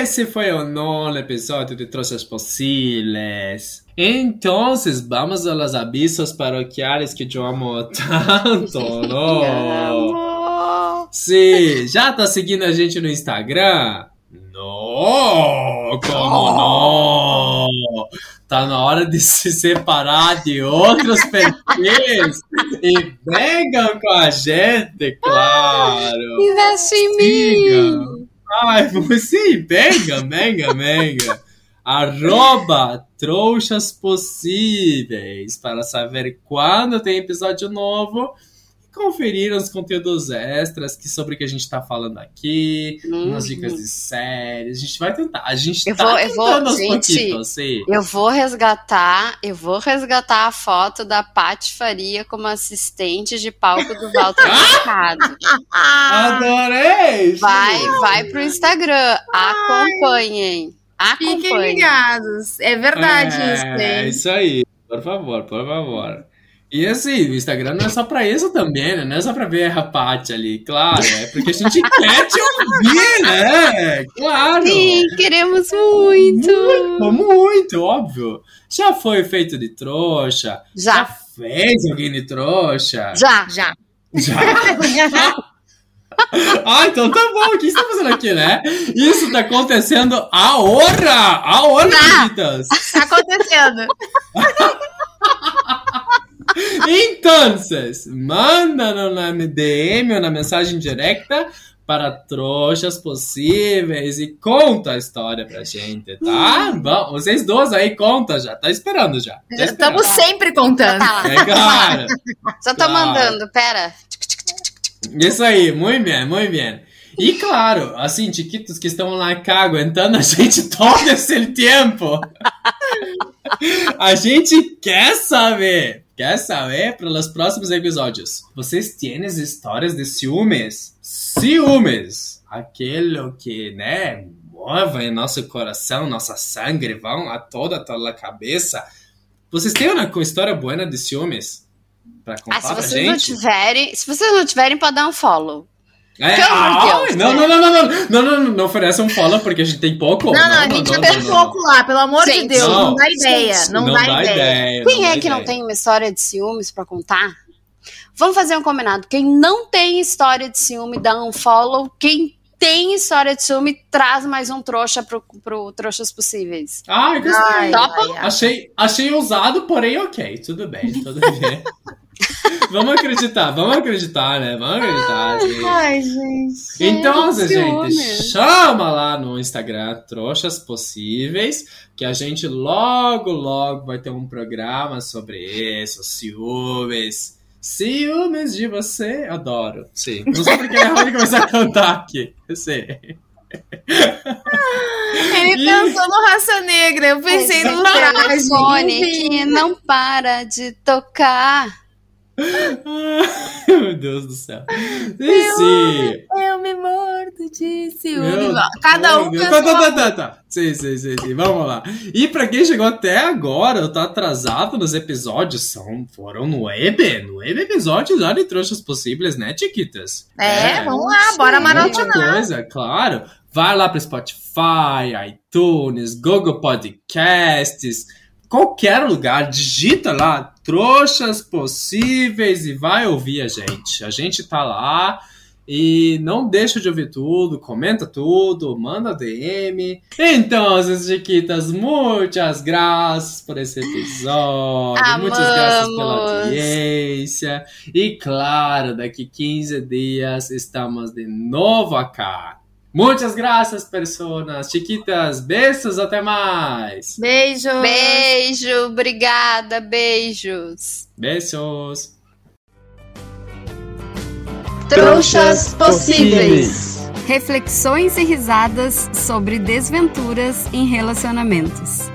C: Esse foi o nono episódio de Troças Possíveis. Então, vamos aos avisos paroquiais que eu amo tanto, não?
D: Amo.
C: Sim, já tá seguindo a gente no Instagram? Não, como não? Tá na hora de se separar de outros perfis e venham com a gente, claro.
D: Investe em mim.
C: Ai, sim, venga, venga, venga. arroba trouxas possíveis para saber quando tem episódio novo conferir os conteúdos extras que sobre o que a gente tá falando aqui,
D: Uhum.
C: umas dicas de séries. A gente vai tentar. A gente
D: Eu
C: tá
D: vou- eu vou- gente,
C: pouquitos, sim.
D: Eu vou resgatar, eu vou resgatar a foto da Paty Faria como assistente de palco do Walter Mercado.
C: Adorei!
D: Vai, vai pro Instagram, acompanhem.
E: Fiquem
D: Acompanhem.
E: ligados. É verdade isso,
C: É,
E: hein?
C: isso aí. Por favor, por favor. E assim, o Instagram não é só pra isso também, né? Não é só pra ver a Paty ali, claro. É porque a gente quer te ouvir, né? Claro.
D: Sim, queremos muito.
C: Muito, muito, óbvio. Já foi feito de trouxa?
D: Já,
C: fez alguém de trouxa?
D: já.
E: Já.
C: Já. ah, então tá bom. O que você tá fazendo aqui, né? Isso tá acontecendo a hora! A hora,
D: Tá.
C: queridas!
E: Tá acontecendo.
C: Então, manda no- na DM ou na mensagem direta para trouxas possíveis e conta a história pra gente, tá? Bom, vocês dois aí conta já, tá esperando já. Tá esperando.
E: Estamos sempre contando.
D: Tá.
C: É claro.
D: Só tô
C: Claro.
D: mandando, pera.
C: Isso aí, muito bem, muito bem. E claro, assim, chiquitos que estão lá cá aguentando a gente todo esse tempo. A gente quer saber, quer saber para os próximos episódios. Vocês têm histórias de ciúmes? Ciúmes! Aquilo que, né, move nosso coração, nossa sangue, vão a toda, toda a cabeça. Vocês têm uma história boa de ciúmes? Pra contar
D: Ah, se vocês não
C: gente?
D: tiverem, se vocês não tiverem, pode dar um follow.
C: É,
D: Pelo amor de
C: ai,
D: Deus,
C: não, não, não, não, não, não, não, não, não oferece um follow porque a gente tem pouco.
E: Não, não, a gente
C: não,
E: tem
C: não, não.
E: pouco lá, pelo amor de
D: Gente,
E: Deus. Não,
C: não.
E: dá ideia. Não, dá, ideia.
D: Quem
C: não
D: é
C: dá
D: que não
C: ideia.
D: tem uma história de ciúmes pra contar? Vamos fazer um combinado. Quem não tem história de ciúme, dá um follow. Quem tem história de ciúme, traz mais um trouxa pro, pro Trouxas Possíveis.
C: Ai, gostei.
E: Ai,
D: Topa?
E: ai, ai.
C: Achei, achei ousado, porém ok. Tudo bem, tudo bem. vamos acreditar, vamos acreditar, né? Vamos acreditar. sim.
E: Ai, gente.
C: Então,
D: Gente,
C: gente,
D: ciúmes.
C: chama lá no Instagram Trouxas Possíveis, que a gente logo, logo vai ter um programa sobre isso, ciúmes. Ciúmes de você, adoro. Sim. Não sei porque é ruim começar a cantar aqui. Eu sei.
E: Ele pensou no Raça Negra, eu pensei no traje.
D: telefone que não para de tocar.
C: Meu Deus do céu. E sim.
E: Eu me mordo de ciúme. Cada um pensou
C: Tá, tá, tá, tá, tá. Sim, sim, sim, sim. Vamos lá. E pra quem chegou até agora, tá atrasado nos episódios, são, foram nove, nove episódios já de Trouxas Possíveis, né, Chiquitas?
E: É, vamos lá, bora
C: Muita
E: maratonar.
C: coisa, claro. Vai lá pro Spotify, iTunes, Google Podcasts, qualquer lugar, digita lá Trouxas Possíveis e vai ouvir a gente. A gente tá lá. E não deixa de ouvir tudo, comenta tudo, manda DM. Então, chiquitas, muitas graças por esse episódio. Muitas graças pela
D: Amamos.
C: audiência. E claro, daqui 15 dias estamos de novo acá. Muitas graças, personas. Chiquitas, beijos, até mais.
E: Beijo.
D: Beijo, obrigada, beijos.
C: Beijos.
A: Trouxas possíveis.
B: Reflexões e risadas sobre desventuras em relacionamentos.